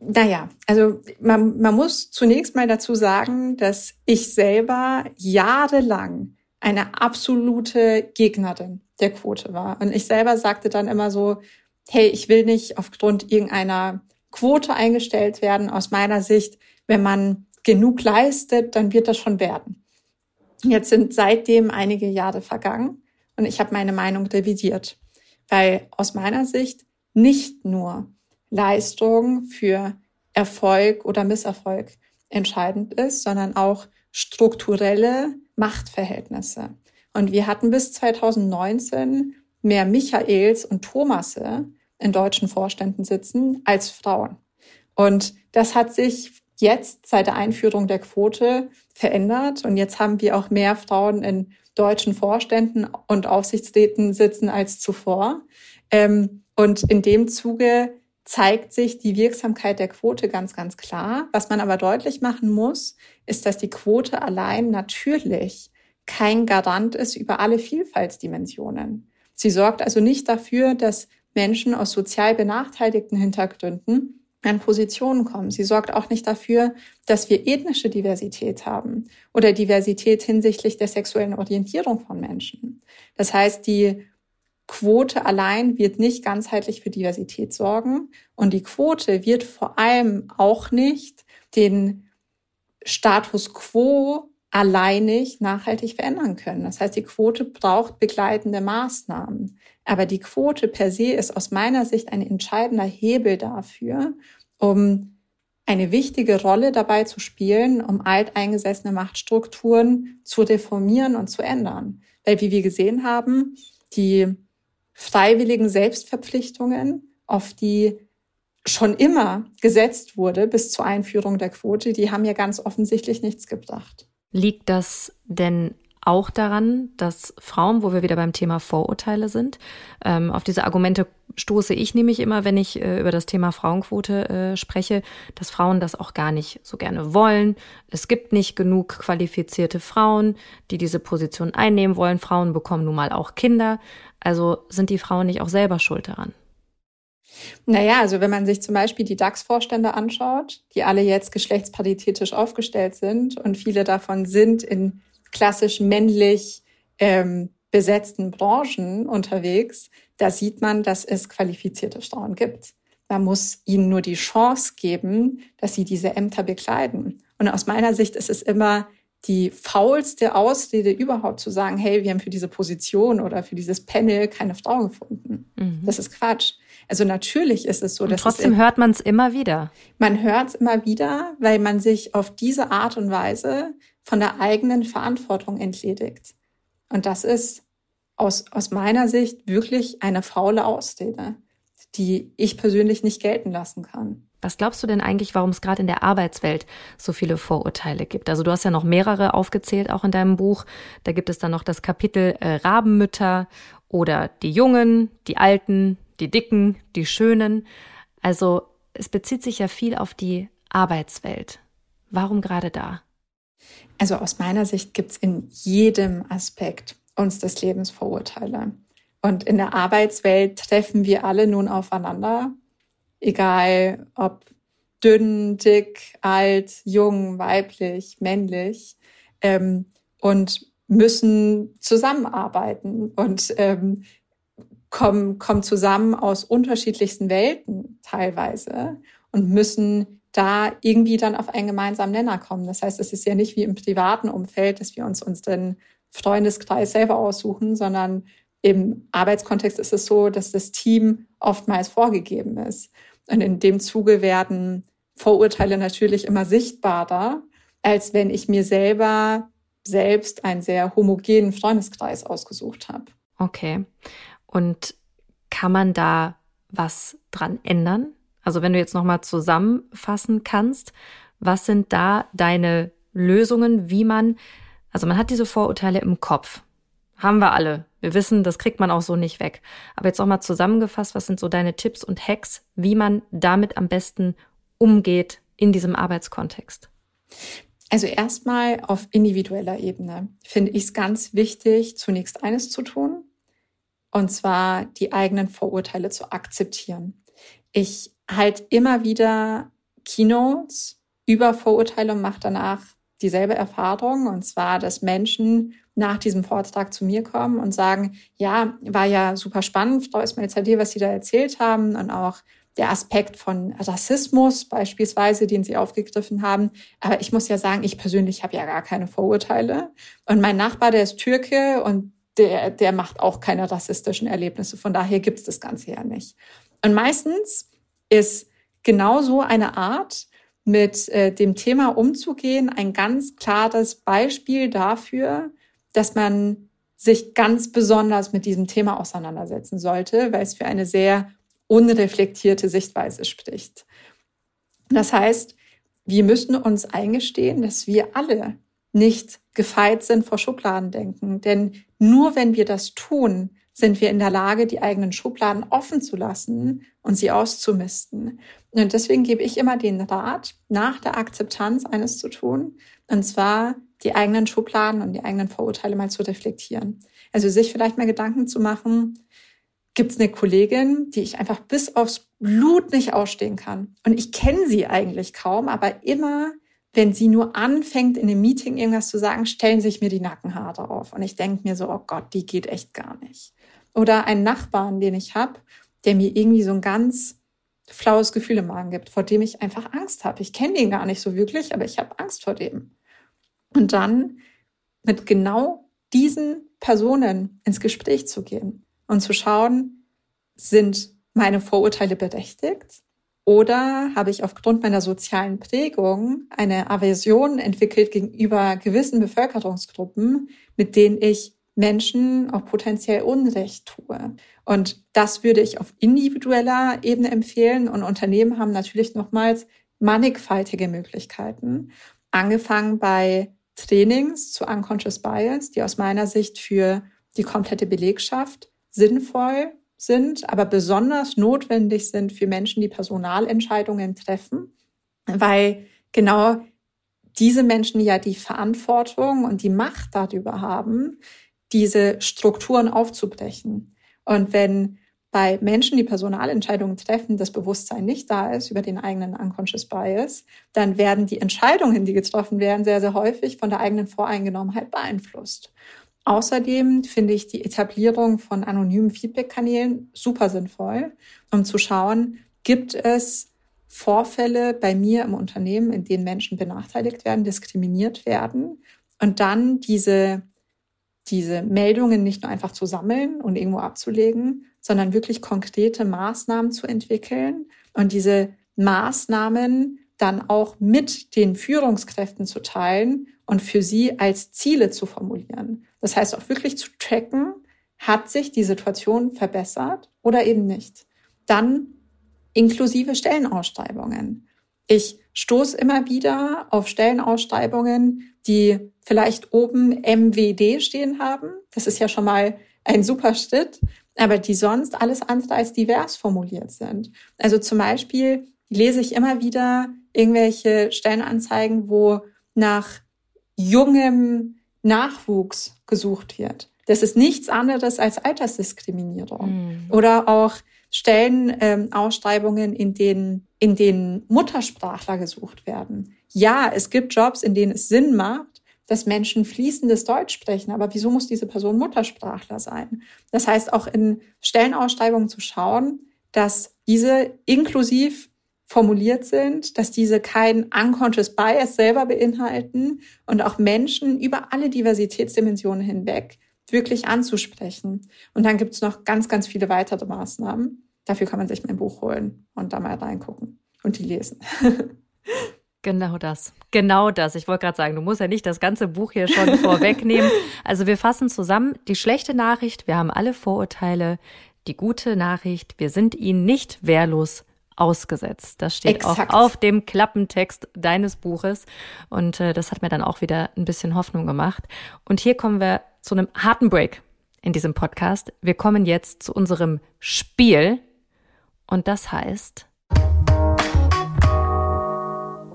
A: Naja, also man, man muss zunächst mal dazu sagen, dass ich selber jahrelang eine absolute Gegnerin der Quote war. Und ich selber sagte dann immer so, hey, ich will nicht aufgrund irgendeiner Quote eingestellt werden. Aus meiner Sicht, wenn man genug leistet, dann wird das schon werden. Jetzt sind seitdem einige Jahre vergangen und ich habe meine Meinung revidiert, weil aus meiner Sicht nicht nur Leistung für Erfolg oder Misserfolg entscheidend ist, sondern auch strukturelle Machtverhältnisse. Und wir hatten bis 2019 mehr Michaels und Thomasse in deutschen Vorständen sitzen als Frauen. Und das hat sich jetzt seit der Einführung der Quote verändert. Und jetzt haben wir auch mehr Frauen in deutschen Vorständen und Aufsichtsräten sitzen als zuvor. Ähm, und in dem Zuge zeigt sich die Wirksamkeit der Quote ganz, ganz klar. Was man aber deutlich machen muss, ist, dass die Quote allein natürlich kein Garant ist über alle Vielfaltsdimensionen. Sie sorgt also nicht dafür, dass Menschen aus sozial benachteiligten Hintergründen an Positionen kommen. Sie sorgt auch nicht dafür, dass wir ethnische Diversität haben oder Diversität hinsichtlich der sexuellen Orientierung von Menschen. Das heißt, die Quote allein wird nicht ganzheitlich für Diversität sorgen und die Quote wird vor allem auch nicht den Status quo alleinig nachhaltig verändern können. Das heißt, die Quote braucht begleitende Maßnahmen. Aber die Quote per se ist aus meiner Sicht ein entscheidender Hebel dafür, um eine wichtige Rolle dabei zu spielen, um alteingesessene Machtstrukturen zu reformieren und zu ändern. Weil, wie wir gesehen haben, die freiwilligen Selbstverpflichtungen, auf die schon immer gesetzt wurde bis zur Einführung der Quote, die haben ja ganz offensichtlich nichts gebracht.
B: Liegt das denn auch daran, dass Frauen, wo wir wieder beim Thema Vorurteile sind, ähm, auf diese Argumente stoße ich nämlich immer, wenn ich äh, über das Thema Frauenquote äh, spreche, dass Frauen das auch gar nicht so gerne wollen. Es gibt nicht genug qualifizierte Frauen, die diese Position einnehmen wollen. Frauen bekommen nun mal auch Kinder. Also sind die Frauen nicht auch selber schuld daran?
A: Naja, also wenn man sich zum Beispiel die DAX-Vorstände anschaut, die alle jetzt geschlechtsparitätisch aufgestellt sind und viele davon sind in klassisch männlich ähm, besetzten Branchen unterwegs, da sieht man, dass es qualifizierte Frauen gibt. Man muss ihnen nur die Chance geben, dass sie diese Ämter bekleiden. Und aus meiner Sicht ist es immer die faulste Ausrede überhaupt zu sagen, hey, wir haben für diese Position oder für dieses Panel keine Frau gefunden. Mhm. Das ist Quatsch. Also natürlich ist es so,
B: dass und trotzdem es hört man es immer wieder.
A: Man hört es immer wieder, weil man sich auf diese Art und Weise von der eigenen Verantwortung entledigt. Und das ist aus, aus meiner Sicht wirklich eine faule Ausrede, die ich persönlich nicht gelten lassen kann.
B: Was glaubst du denn eigentlich, warum es gerade in der Arbeitswelt so viele Vorurteile gibt? Also du hast ja noch mehrere aufgezählt, auch in deinem Buch. Da gibt es dann noch das Kapitel äh, Rabenmütter oder die Jungen, die Alten, die Dicken, die Schönen. Also es bezieht sich ja viel auf die Arbeitswelt. Warum gerade da?
A: Also aus meiner Sicht gibt es in jedem Aspekt uns des Lebens Vorurteile. Und in der Arbeitswelt treffen wir alle nun aufeinander, egal ob dünn, dick, alt, jung, weiblich, männlich, ähm, und müssen zusammenarbeiten und ähm, kommen, kommen zusammen aus unterschiedlichsten Welten teilweise und müssen da irgendwie dann auf einen gemeinsamen Nenner kommen. Das heißt, es ist ja nicht wie im privaten Umfeld, dass wir uns unseren Freundeskreis selber aussuchen, sondern im Arbeitskontext ist es so, dass das Team oftmals vorgegeben ist. Und in dem Zuge werden Vorurteile natürlich immer sichtbarer, als wenn ich mir selber selbst einen sehr homogenen Freundeskreis ausgesucht habe.
B: Okay. Und kann man da was dran ändern? Also wenn du jetzt nochmal zusammenfassen kannst, was sind da deine Lösungen, wie man, also man hat diese Vorurteile im Kopf. Haben wir alle. Wir wissen, das kriegt man auch so nicht weg. Aber jetzt nochmal zusammengefasst, was sind so deine Tipps und Hacks, wie man damit am besten umgeht in diesem Arbeitskontext?
A: Also erstmal auf individueller Ebene finde ich es ganz wichtig, zunächst eines zu tun, und zwar die eigenen Vorurteile zu akzeptieren. Ich halt immer wieder Keynotes über Vorurteile und mache danach dieselbe Erfahrung. Und zwar, dass Menschen nach diesem Vortrag zu mir kommen und sagen, ja, war ja super spannend, Frau Ismail-Zadir, was Sie da erzählt haben und auch der Aspekt von Rassismus beispielsweise, den Sie aufgegriffen haben. Aber ich muss ja sagen, ich persönlich habe ja gar keine Vorurteile. Und mein Nachbar, der ist Türke und der, der macht auch keine rassistischen Erlebnisse. Von daher gibt es das Ganze ja nicht. Und meistens ist genau so eine Art, mit äh, dem Thema umzugehen, ein ganz klares Beispiel dafür, dass man sich ganz besonders mit diesem Thema auseinandersetzen sollte, weil es für eine sehr unreflektierte Sichtweise spricht. Das heißt, wir müssen uns eingestehen, dass wir alle nicht gefeit sind vor Schubladendenken. Denn nur wenn wir das tun, sind wir in der Lage, die eigenen Schubladen offen zu lassen und sie auszumisten. Und deswegen gebe ich immer den Rat, nach der Akzeptanz eines zu tun, und zwar die eigenen Schubladen und die eigenen Vorurteile mal zu reflektieren. Also sich vielleicht mal Gedanken zu machen, gibt es eine Kollegin, die ich einfach bis aufs Blut nicht ausstehen kann. Und ich kenne sie eigentlich kaum, aber immer wenn sie nur anfängt, in einem Meeting irgendwas zu sagen, stellen sich mir die Nackenhaare auf. Und ich denke mir so, oh Gott, die geht echt gar nicht. Oder einen Nachbarn, den ich habe, der mir irgendwie so ein ganz flaues Gefühl im Magen gibt, vor dem ich einfach Angst habe. Ich kenne den gar nicht so wirklich, aber ich habe Angst vor dem. Und dann mit genau diesen Personen ins Gespräch zu gehen und zu schauen, sind meine Vorurteile berechtigt? Oder habe ich aufgrund meiner sozialen Prägung eine Aversion entwickelt gegenüber gewissen Bevölkerungsgruppen, mit denen ich Menschen auch potenziell Unrecht tue. Und das würde ich auf individueller Ebene empfehlen. Und Unternehmen haben natürlich nochmals mannigfaltige Möglichkeiten. Angefangen bei Trainings zu Unconscious Bias, die aus meiner Sicht für die komplette Belegschaft sinnvoll sind, aber besonders notwendig sind für Menschen, die Personalentscheidungen treffen, weil genau diese Menschen ja die Verantwortung und die Macht darüber haben, diese Strukturen aufzubrechen. Und wenn bei Menschen, die Personalentscheidungen treffen, das Bewusstsein nicht da ist über den eigenen Unconscious Bias, dann werden die Entscheidungen, die getroffen werden, sehr, sehr häufig von der eigenen Voreingenommenheit beeinflusst. Außerdem finde ich die Etablierung von anonymen Feedback-Kanälen super sinnvoll, um zu schauen, gibt es Vorfälle bei mir im Unternehmen, in denen Menschen benachteiligt werden, diskriminiert werden und dann diese, diese Meldungen nicht nur einfach zu sammeln und irgendwo abzulegen, sondern wirklich konkrete Maßnahmen zu entwickeln und diese Maßnahmen dann auch mit den Führungskräften zu teilen und für sie als Ziele zu formulieren. Das heißt auch wirklich zu tracken, hat sich die Situation verbessert oder eben nicht. Dann inklusive Stellenausschreibungen. Ich stoße immer wieder auf Stellenausschreibungen, die vielleicht oben MWD stehen haben. Das ist ja schon mal ein super Schritt, aber die sonst alles andere als divers formuliert sind. Also zum Beispiel lese ich immer wieder irgendwelche Stellenanzeigen, wo nach jungem Nachwuchs gesucht wird. Das ist nichts anderes als Altersdiskriminierung. Mhm. Oder auch Stellenausschreibungen, ähm, in denen, in denen Muttersprachler gesucht werden. Ja, es gibt Jobs, in denen es Sinn macht, dass Menschen fließendes Deutsch sprechen. Aber wieso muss diese Person Muttersprachler sein? Das heißt, auch in Stellenausschreibungen zu schauen, dass diese inklusiv formuliert sind, dass diese kein unconscious bias selber beinhalten und auch Menschen über alle Diversitätsdimensionen hinweg wirklich anzusprechen. Und dann gibt's noch ganz, ganz viele weitere Maßnahmen. Dafür kann man sich mein Buch holen und da mal reingucken und die lesen.
B: Genau das. Genau das. Ich wollte gerade sagen, du musst ja nicht das ganze Buch hier schon vorwegnehmen. Also wir fassen zusammen. Die schlechte Nachricht, wir haben alle Vorurteile. Die gute Nachricht, wir sind ihnen nicht wehrlos ausgesetzt. Das steht Exakt. auch auf dem Klappentext deines Buches. Und äh, das hat mir dann auch wieder ein bisschen Hoffnung gemacht. Und hier kommen wir zu einem harten Break in diesem Podcast. Wir kommen jetzt zu unserem Spiel. Und das heißt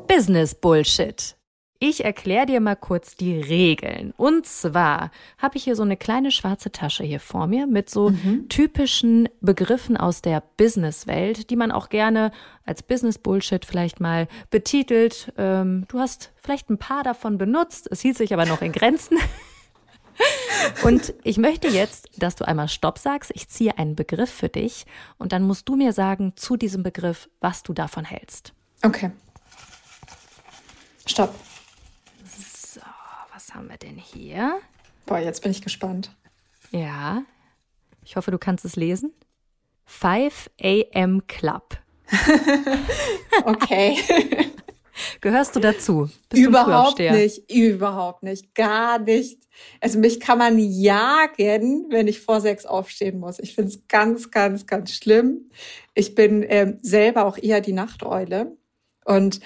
B: Business Bullshit. Ich erkläre dir mal kurz die Regeln. Und zwar habe ich hier so eine kleine schwarze Tasche hier vor mir mit so mhm. typischen Begriffen aus der Businesswelt, die man auch gerne als Business Bullshit vielleicht mal betitelt. Ähm, du hast vielleicht ein paar davon benutzt, es hielt sich aber noch in Grenzen. Und ich möchte jetzt, dass du einmal Stopp sagst. Ich ziehe einen Begriff für dich und dann musst du mir sagen zu diesem Begriff, was du davon hältst.
A: Okay. Stopp
B: haben wir denn hier?
A: Boah, jetzt bin ich gespannt.
B: Ja. Ich hoffe, du kannst es lesen. 5 AM Club.
A: okay.
B: Gehörst du dazu? Bist
A: überhaupt nicht, überhaupt nicht, gar nicht. Also mich kann man jagen, wenn ich vor sechs aufstehen muss. Ich finde es ganz, ganz, ganz schlimm. Ich bin ähm, selber auch eher die Nachteule. Und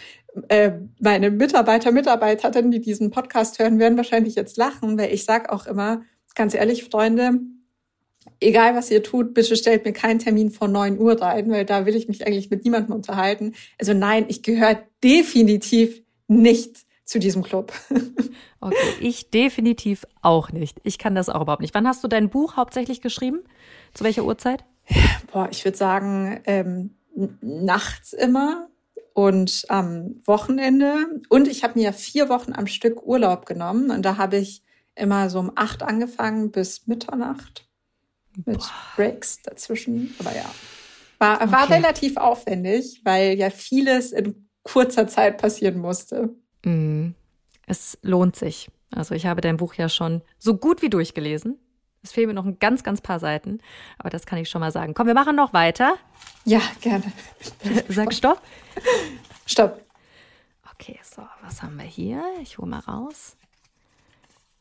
A: äh, meine Mitarbeiter, Mitarbeiterinnen, die diesen Podcast hören, werden wahrscheinlich jetzt lachen, weil ich sage auch immer, ganz ehrlich, Freunde, egal was ihr tut, bitte stellt mir keinen Termin vor neun Uhr rein, weil da will ich mich eigentlich mit niemandem unterhalten. Also nein, ich gehöre definitiv nicht zu diesem Club.
B: Okay, ich definitiv auch nicht. Ich kann das auch überhaupt nicht. Wann hast du dein Buch hauptsächlich geschrieben? Zu welcher Uhrzeit?
A: Boah, ich würde sagen, ähm, nachts immer und am Wochenende. Und ich habe mir vier Wochen am Stück Urlaub genommen und da habe ich immer so um acht angefangen bis Mitternacht mit Boah. Breaks dazwischen. Aber ja, war, okay. war relativ aufwendig, weil ja vieles in kurzer Zeit passieren musste.
B: Mm. Es lohnt sich. Also ich habe dein Buch ja schon so gut wie durchgelesen. Es fehlen mir noch ein ganz, ganz paar Seiten, aber das kann ich schon mal sagen. Komm, wir machen noch weiter.
A: Ja, gerne.
B: Sag Stopp.
A: Stopp.
B: Okay, so, was haben wir hier? Ich hole mal raus.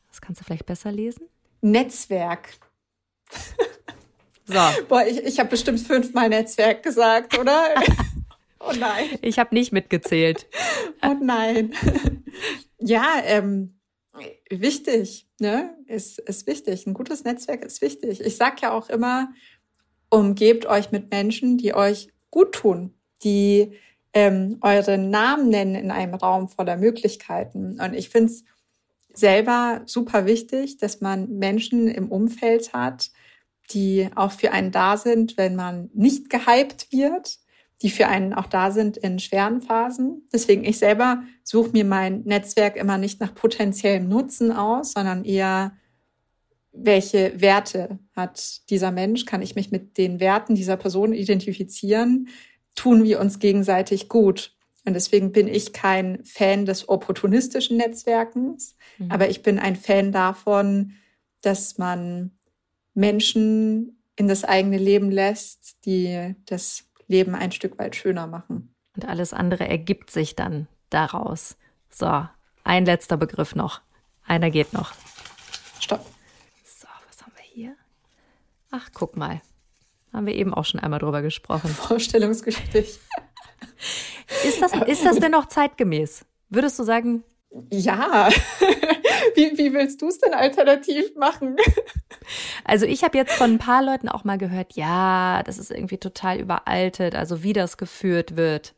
B: Das kannst du vielleicht besser lesen.
A: Netzwerk.
B: So.
A: Boah, ich, ich habe bestimmt fünfmal Netzwerk gesagt, oder? oh nein.
B: Ich habe nicht mitgezählt.
A: oh nein. Ja, ähm, wichtig, ne? Ist, ist wichtig. Ein gutes Netzwerk ist wichtig. Ich sag ja auch immer, umgebt euch mit Menschen, die euch gut tun, die ähm, euren Namen nennen in einem Raum voller Möglichkeiten. Und ich finde es selber super wichtig, dass man Menschen im Umfeld hat, die auch für einen da sind, wenn man nicht gehypt wird, die für einen auch da sind in schweren Phasen. Deswegen ich selber suche mir mein Netzwerk immer nicht nach potenziellem Nutzen aus, sondern eher welche Werte hat dieser Mensch? Kann ich mich mit den Werten dieser Person identifizieren? Tun wir uns gegenseitig gut? Und deswegen bin ich kein Fan des opportunistischen Netzwerkens, mhm. aber ich bin ein Fan davon, dass man Menschen in das eigene Leben lässt, die das Leben ein Stück weit schöner machen.
B: Und alles andere ergibt sich dann daraus. So, ein letzter Begriff noch. Einer geht noch.
A: Stopp.
B: Ach, guck mal. Haben wir eben auch schon einmal drüber gesprochen.
A: Vorstellungsgespräch.
B: Ist das, ist das denn noch zeitgemäß? Würdest du sagen?
A: Ja. Wie, wie willst du es denn alternativ machen?
B: Also ich habe jetzt von ein paar Leuten auch mal gehört, ja, das ist irgendwie total überaltet, also wie das geführt wird.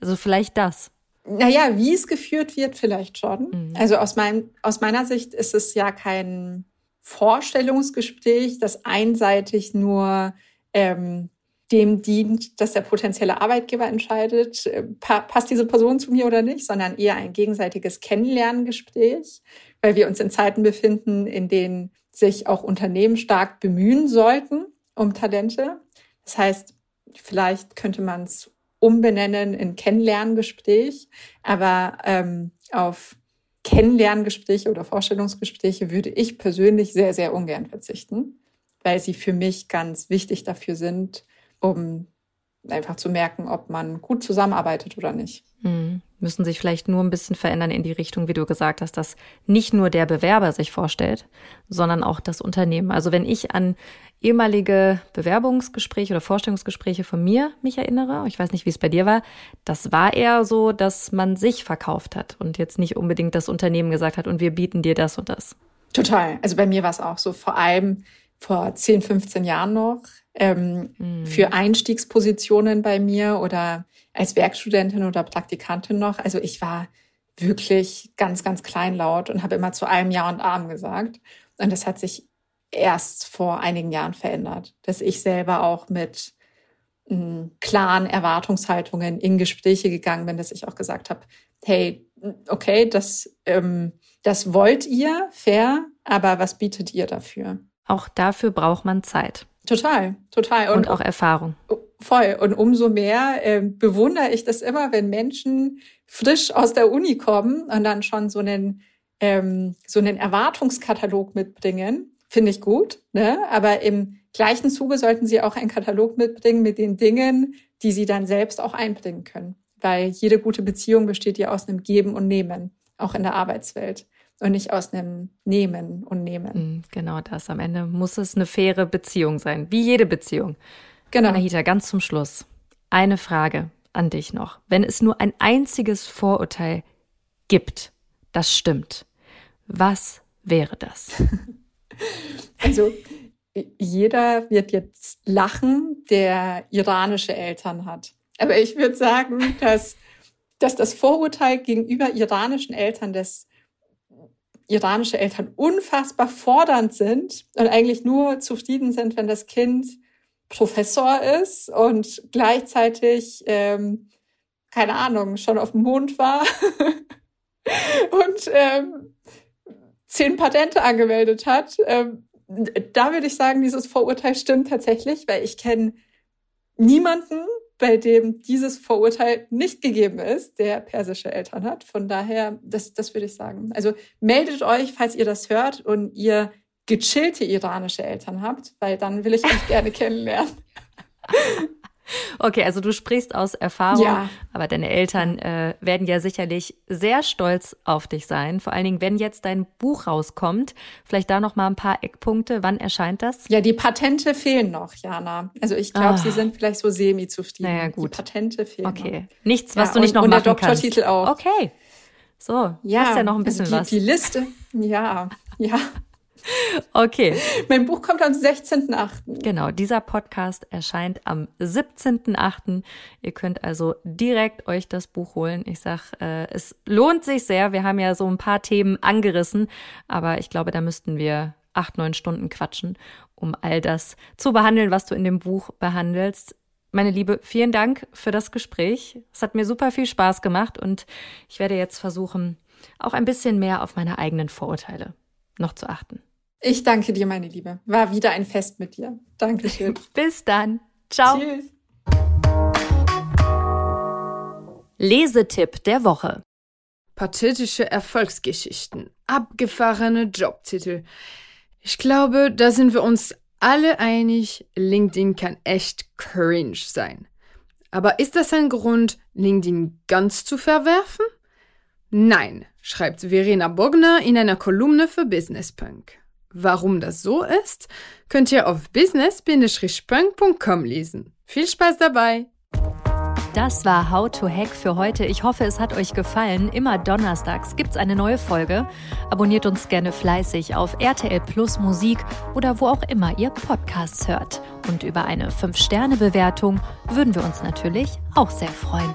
B: Also vielleicht das.
A: Naja, wie es geführt wird, vielleicht schon. Mhm. Also aus, mein, aus meiner Sicht ist es ja kein Vorstellungsgespräch, das einseitig nur ähm, dem dient, dass der potenzielle Arbeitgeber entscheidet, äh, pa passt diese Person zu mir oder nicht, sondern eher ein gegenseitiges Kennenlerngespräch, weil wir uns in Zeiten befinden, in denen sich auch Unternehmen stark bemühen sollten um Talente. Das heißt, vielleicht könnte man es umbenennen in Kennenlerngespräch. Aber ähm, auf Kennenlerngespräche oder Vorstellungsgespräche würde ich persönlich sehr, sehr ungern verzichten, weil sie für mich ganz wichtig dafür sind, um einfach zu merken, ob man gut zusammenarbeitet oder nicht.
B: Mhm. Müssen sich vielleicht nur ein bisschen verändern in die Richtung, wie du gesagt hast, dass nicht nur der Bewerber sich vorstellt, sondern auch das Unternehmen. Also wenn ich an ehemalige Bewerbungsgespräche oder Vorstellungsgespräche von mir mich erinnere, ich weiß nicht, wie es bei dir war, das war eher so, dass man sich verkauft hat und jetzt nicht unbedingt das Unternehmen gesagt hat und wir bieten dir das und das.
A: Total. Also bei mir war es auch so, vor allem vor 10, 15 Jahren noch ähm, mhm. für Einstiegspositionen bei mir oder als Werkstudentin oder Praktikantin noch. Also ich war wirklich ganz, ganz kleinlaut und habe immer zu allem Ja und Arm gesagt. Und das hat sich erst vor einigen Jahren verändert, dass ich selber auch mit mh, klaren Erwartungshaltungen in Gespräche gegangen bin, dass ich auch gesagt habe, hey, okay, das, ähm, das wollt ihr, fair, aber was bietet ihr dafür?
B: Auch dafür braucht man Zeit.
A: Total, total.
B: Und, und auch Erfahrung.
A: Voll. Und umso mehr äh, bewundere ich das immer, wenn Menschen frisch aus der Uni kommen und dann schon so einen, ähm, so einen Erwartungskatalog mitbringen. Finde ich gut. Ne? Aber im gleichen Zuge sollten sie auch einen Katalog mitbringen mit den Dingen, die sie dann selbst auch einbringen können. Weil jede gute Beziehung besteht ja aus einem Geben und Nehmen, auch in der Arbeitswelt und nicht aus einem Nehmen und Nehmen.
B: Mhm, genau das. Am Ende muss es eine faire Beziehung sein, wie jede Beziehung.
A: Genau.
B: Anahita, ganz zum Schluss. Eine Frage an dich noch. Wenn es nur ein einziges Vorurteil gibt, das stimmt, was wäre das?
A: Also, jeder wird jetzt lachen, der iranische Eltern hat. Aber ich würde sagen, dass, dass das Vorurteil gegenüber iranischen Eltern das iranische Eltern unfassbar fordernd sind und eigentlich nur zufrieden sind, wenn das Kind Professor ist und gleichzeitig, ähm, keine Ahnung, schon auf dem Mond war und ähm, zehn Patente angemeldet hat. Ähm, da würde ich sagen, dieses Vorurteil stimmt tatsächlich, weil ich kenne niemanden, bei dem dieses Vorurteil nicht gegeben ist, der persische Eltern hat. Von daher, das, das würde ich sagen. Also meldet euch, falls ihr das hört und ihr gechillte iranische Eltern habt, weil dann will ich euch gerne kennenlernen.
B: Okay, also du sprichst aus Erfahrung, ja. aber deine Eltern äh, werden ja sicherlich sehr stolz auf dich sein. Vor allen Dingen, wenn jetzt dein Buch rauskommt, vielleicht da noch mal ein paar Eckpunkte. Wann erscheint das?
A: Ja, die Patente fehlen noch, Jana. Also ich glaube, ah. sie sind vielleicht so semi zufrieden.
B: Naja, gut.
A: Die Patente fehlen
B: okay.
A: noch.
B: Nichts, was ja, du nicht und, noch und machen kannst.
A: Und der Doktortitel auch.
B: Okay. So, ja, hast ja noch ein bisschen
A: also
B: die, was.
A: Die Liste, ja, ja.
B: Okay.
A: Mein Buch kommt am 16.8.
B: Genau, dieser Podcast erscheint am 17.8. Ihr könnt also direkt euch das Buch holen. Ich sag, äh, es lohnt sich sehr. Wir haben ja so ein paar Themen angerissen, aber ich glaube, da müssten wir acht, neun Stunden quatschen, um all das zu behandeln, was du in dem Buch behandelst. Meine Liebe, vielen Dank für das Gespräch. Es hat mir super viel Spaß gemacht und ich werde jetzt versuchen, auch ein bisschen mehr auf meine eigenen Vorurteile noch zu achten.
A: Ich danke dir, meine Liebe. War wieder ein Fest mit dir. Dankeschön.
B: Bis dann. Ciao.
A: Tschüss.
B: Lesetipp der Woche.
C: Pathetische Erfolgsgeschichten, abgefahrene Jobtitel. Ich glaube, da sind wir uns alle einig, LinkedIn kann echt cringe sein. Aber ist das ein Grund, LinkedIn ganz zu verwerfen? Nein, schreibt Verena Bogner in einer Kolumne für Business Punk. Warum das so ist, könnt ihr auf business-punk.com lesen. Viel Spaß dabei!
B: Das war How to Hack für heute. Ich hoffe, es hat euch gefallen. Immer donnerstags gibt's eine neue Folge. Abonniert uns gerne fleißig auf RTL Plus Musik oder wo auch immer ihr Podcasts hört. Und über eine 5-Sterne-Bewertung würden wir uns natürlich auch sehr freuen.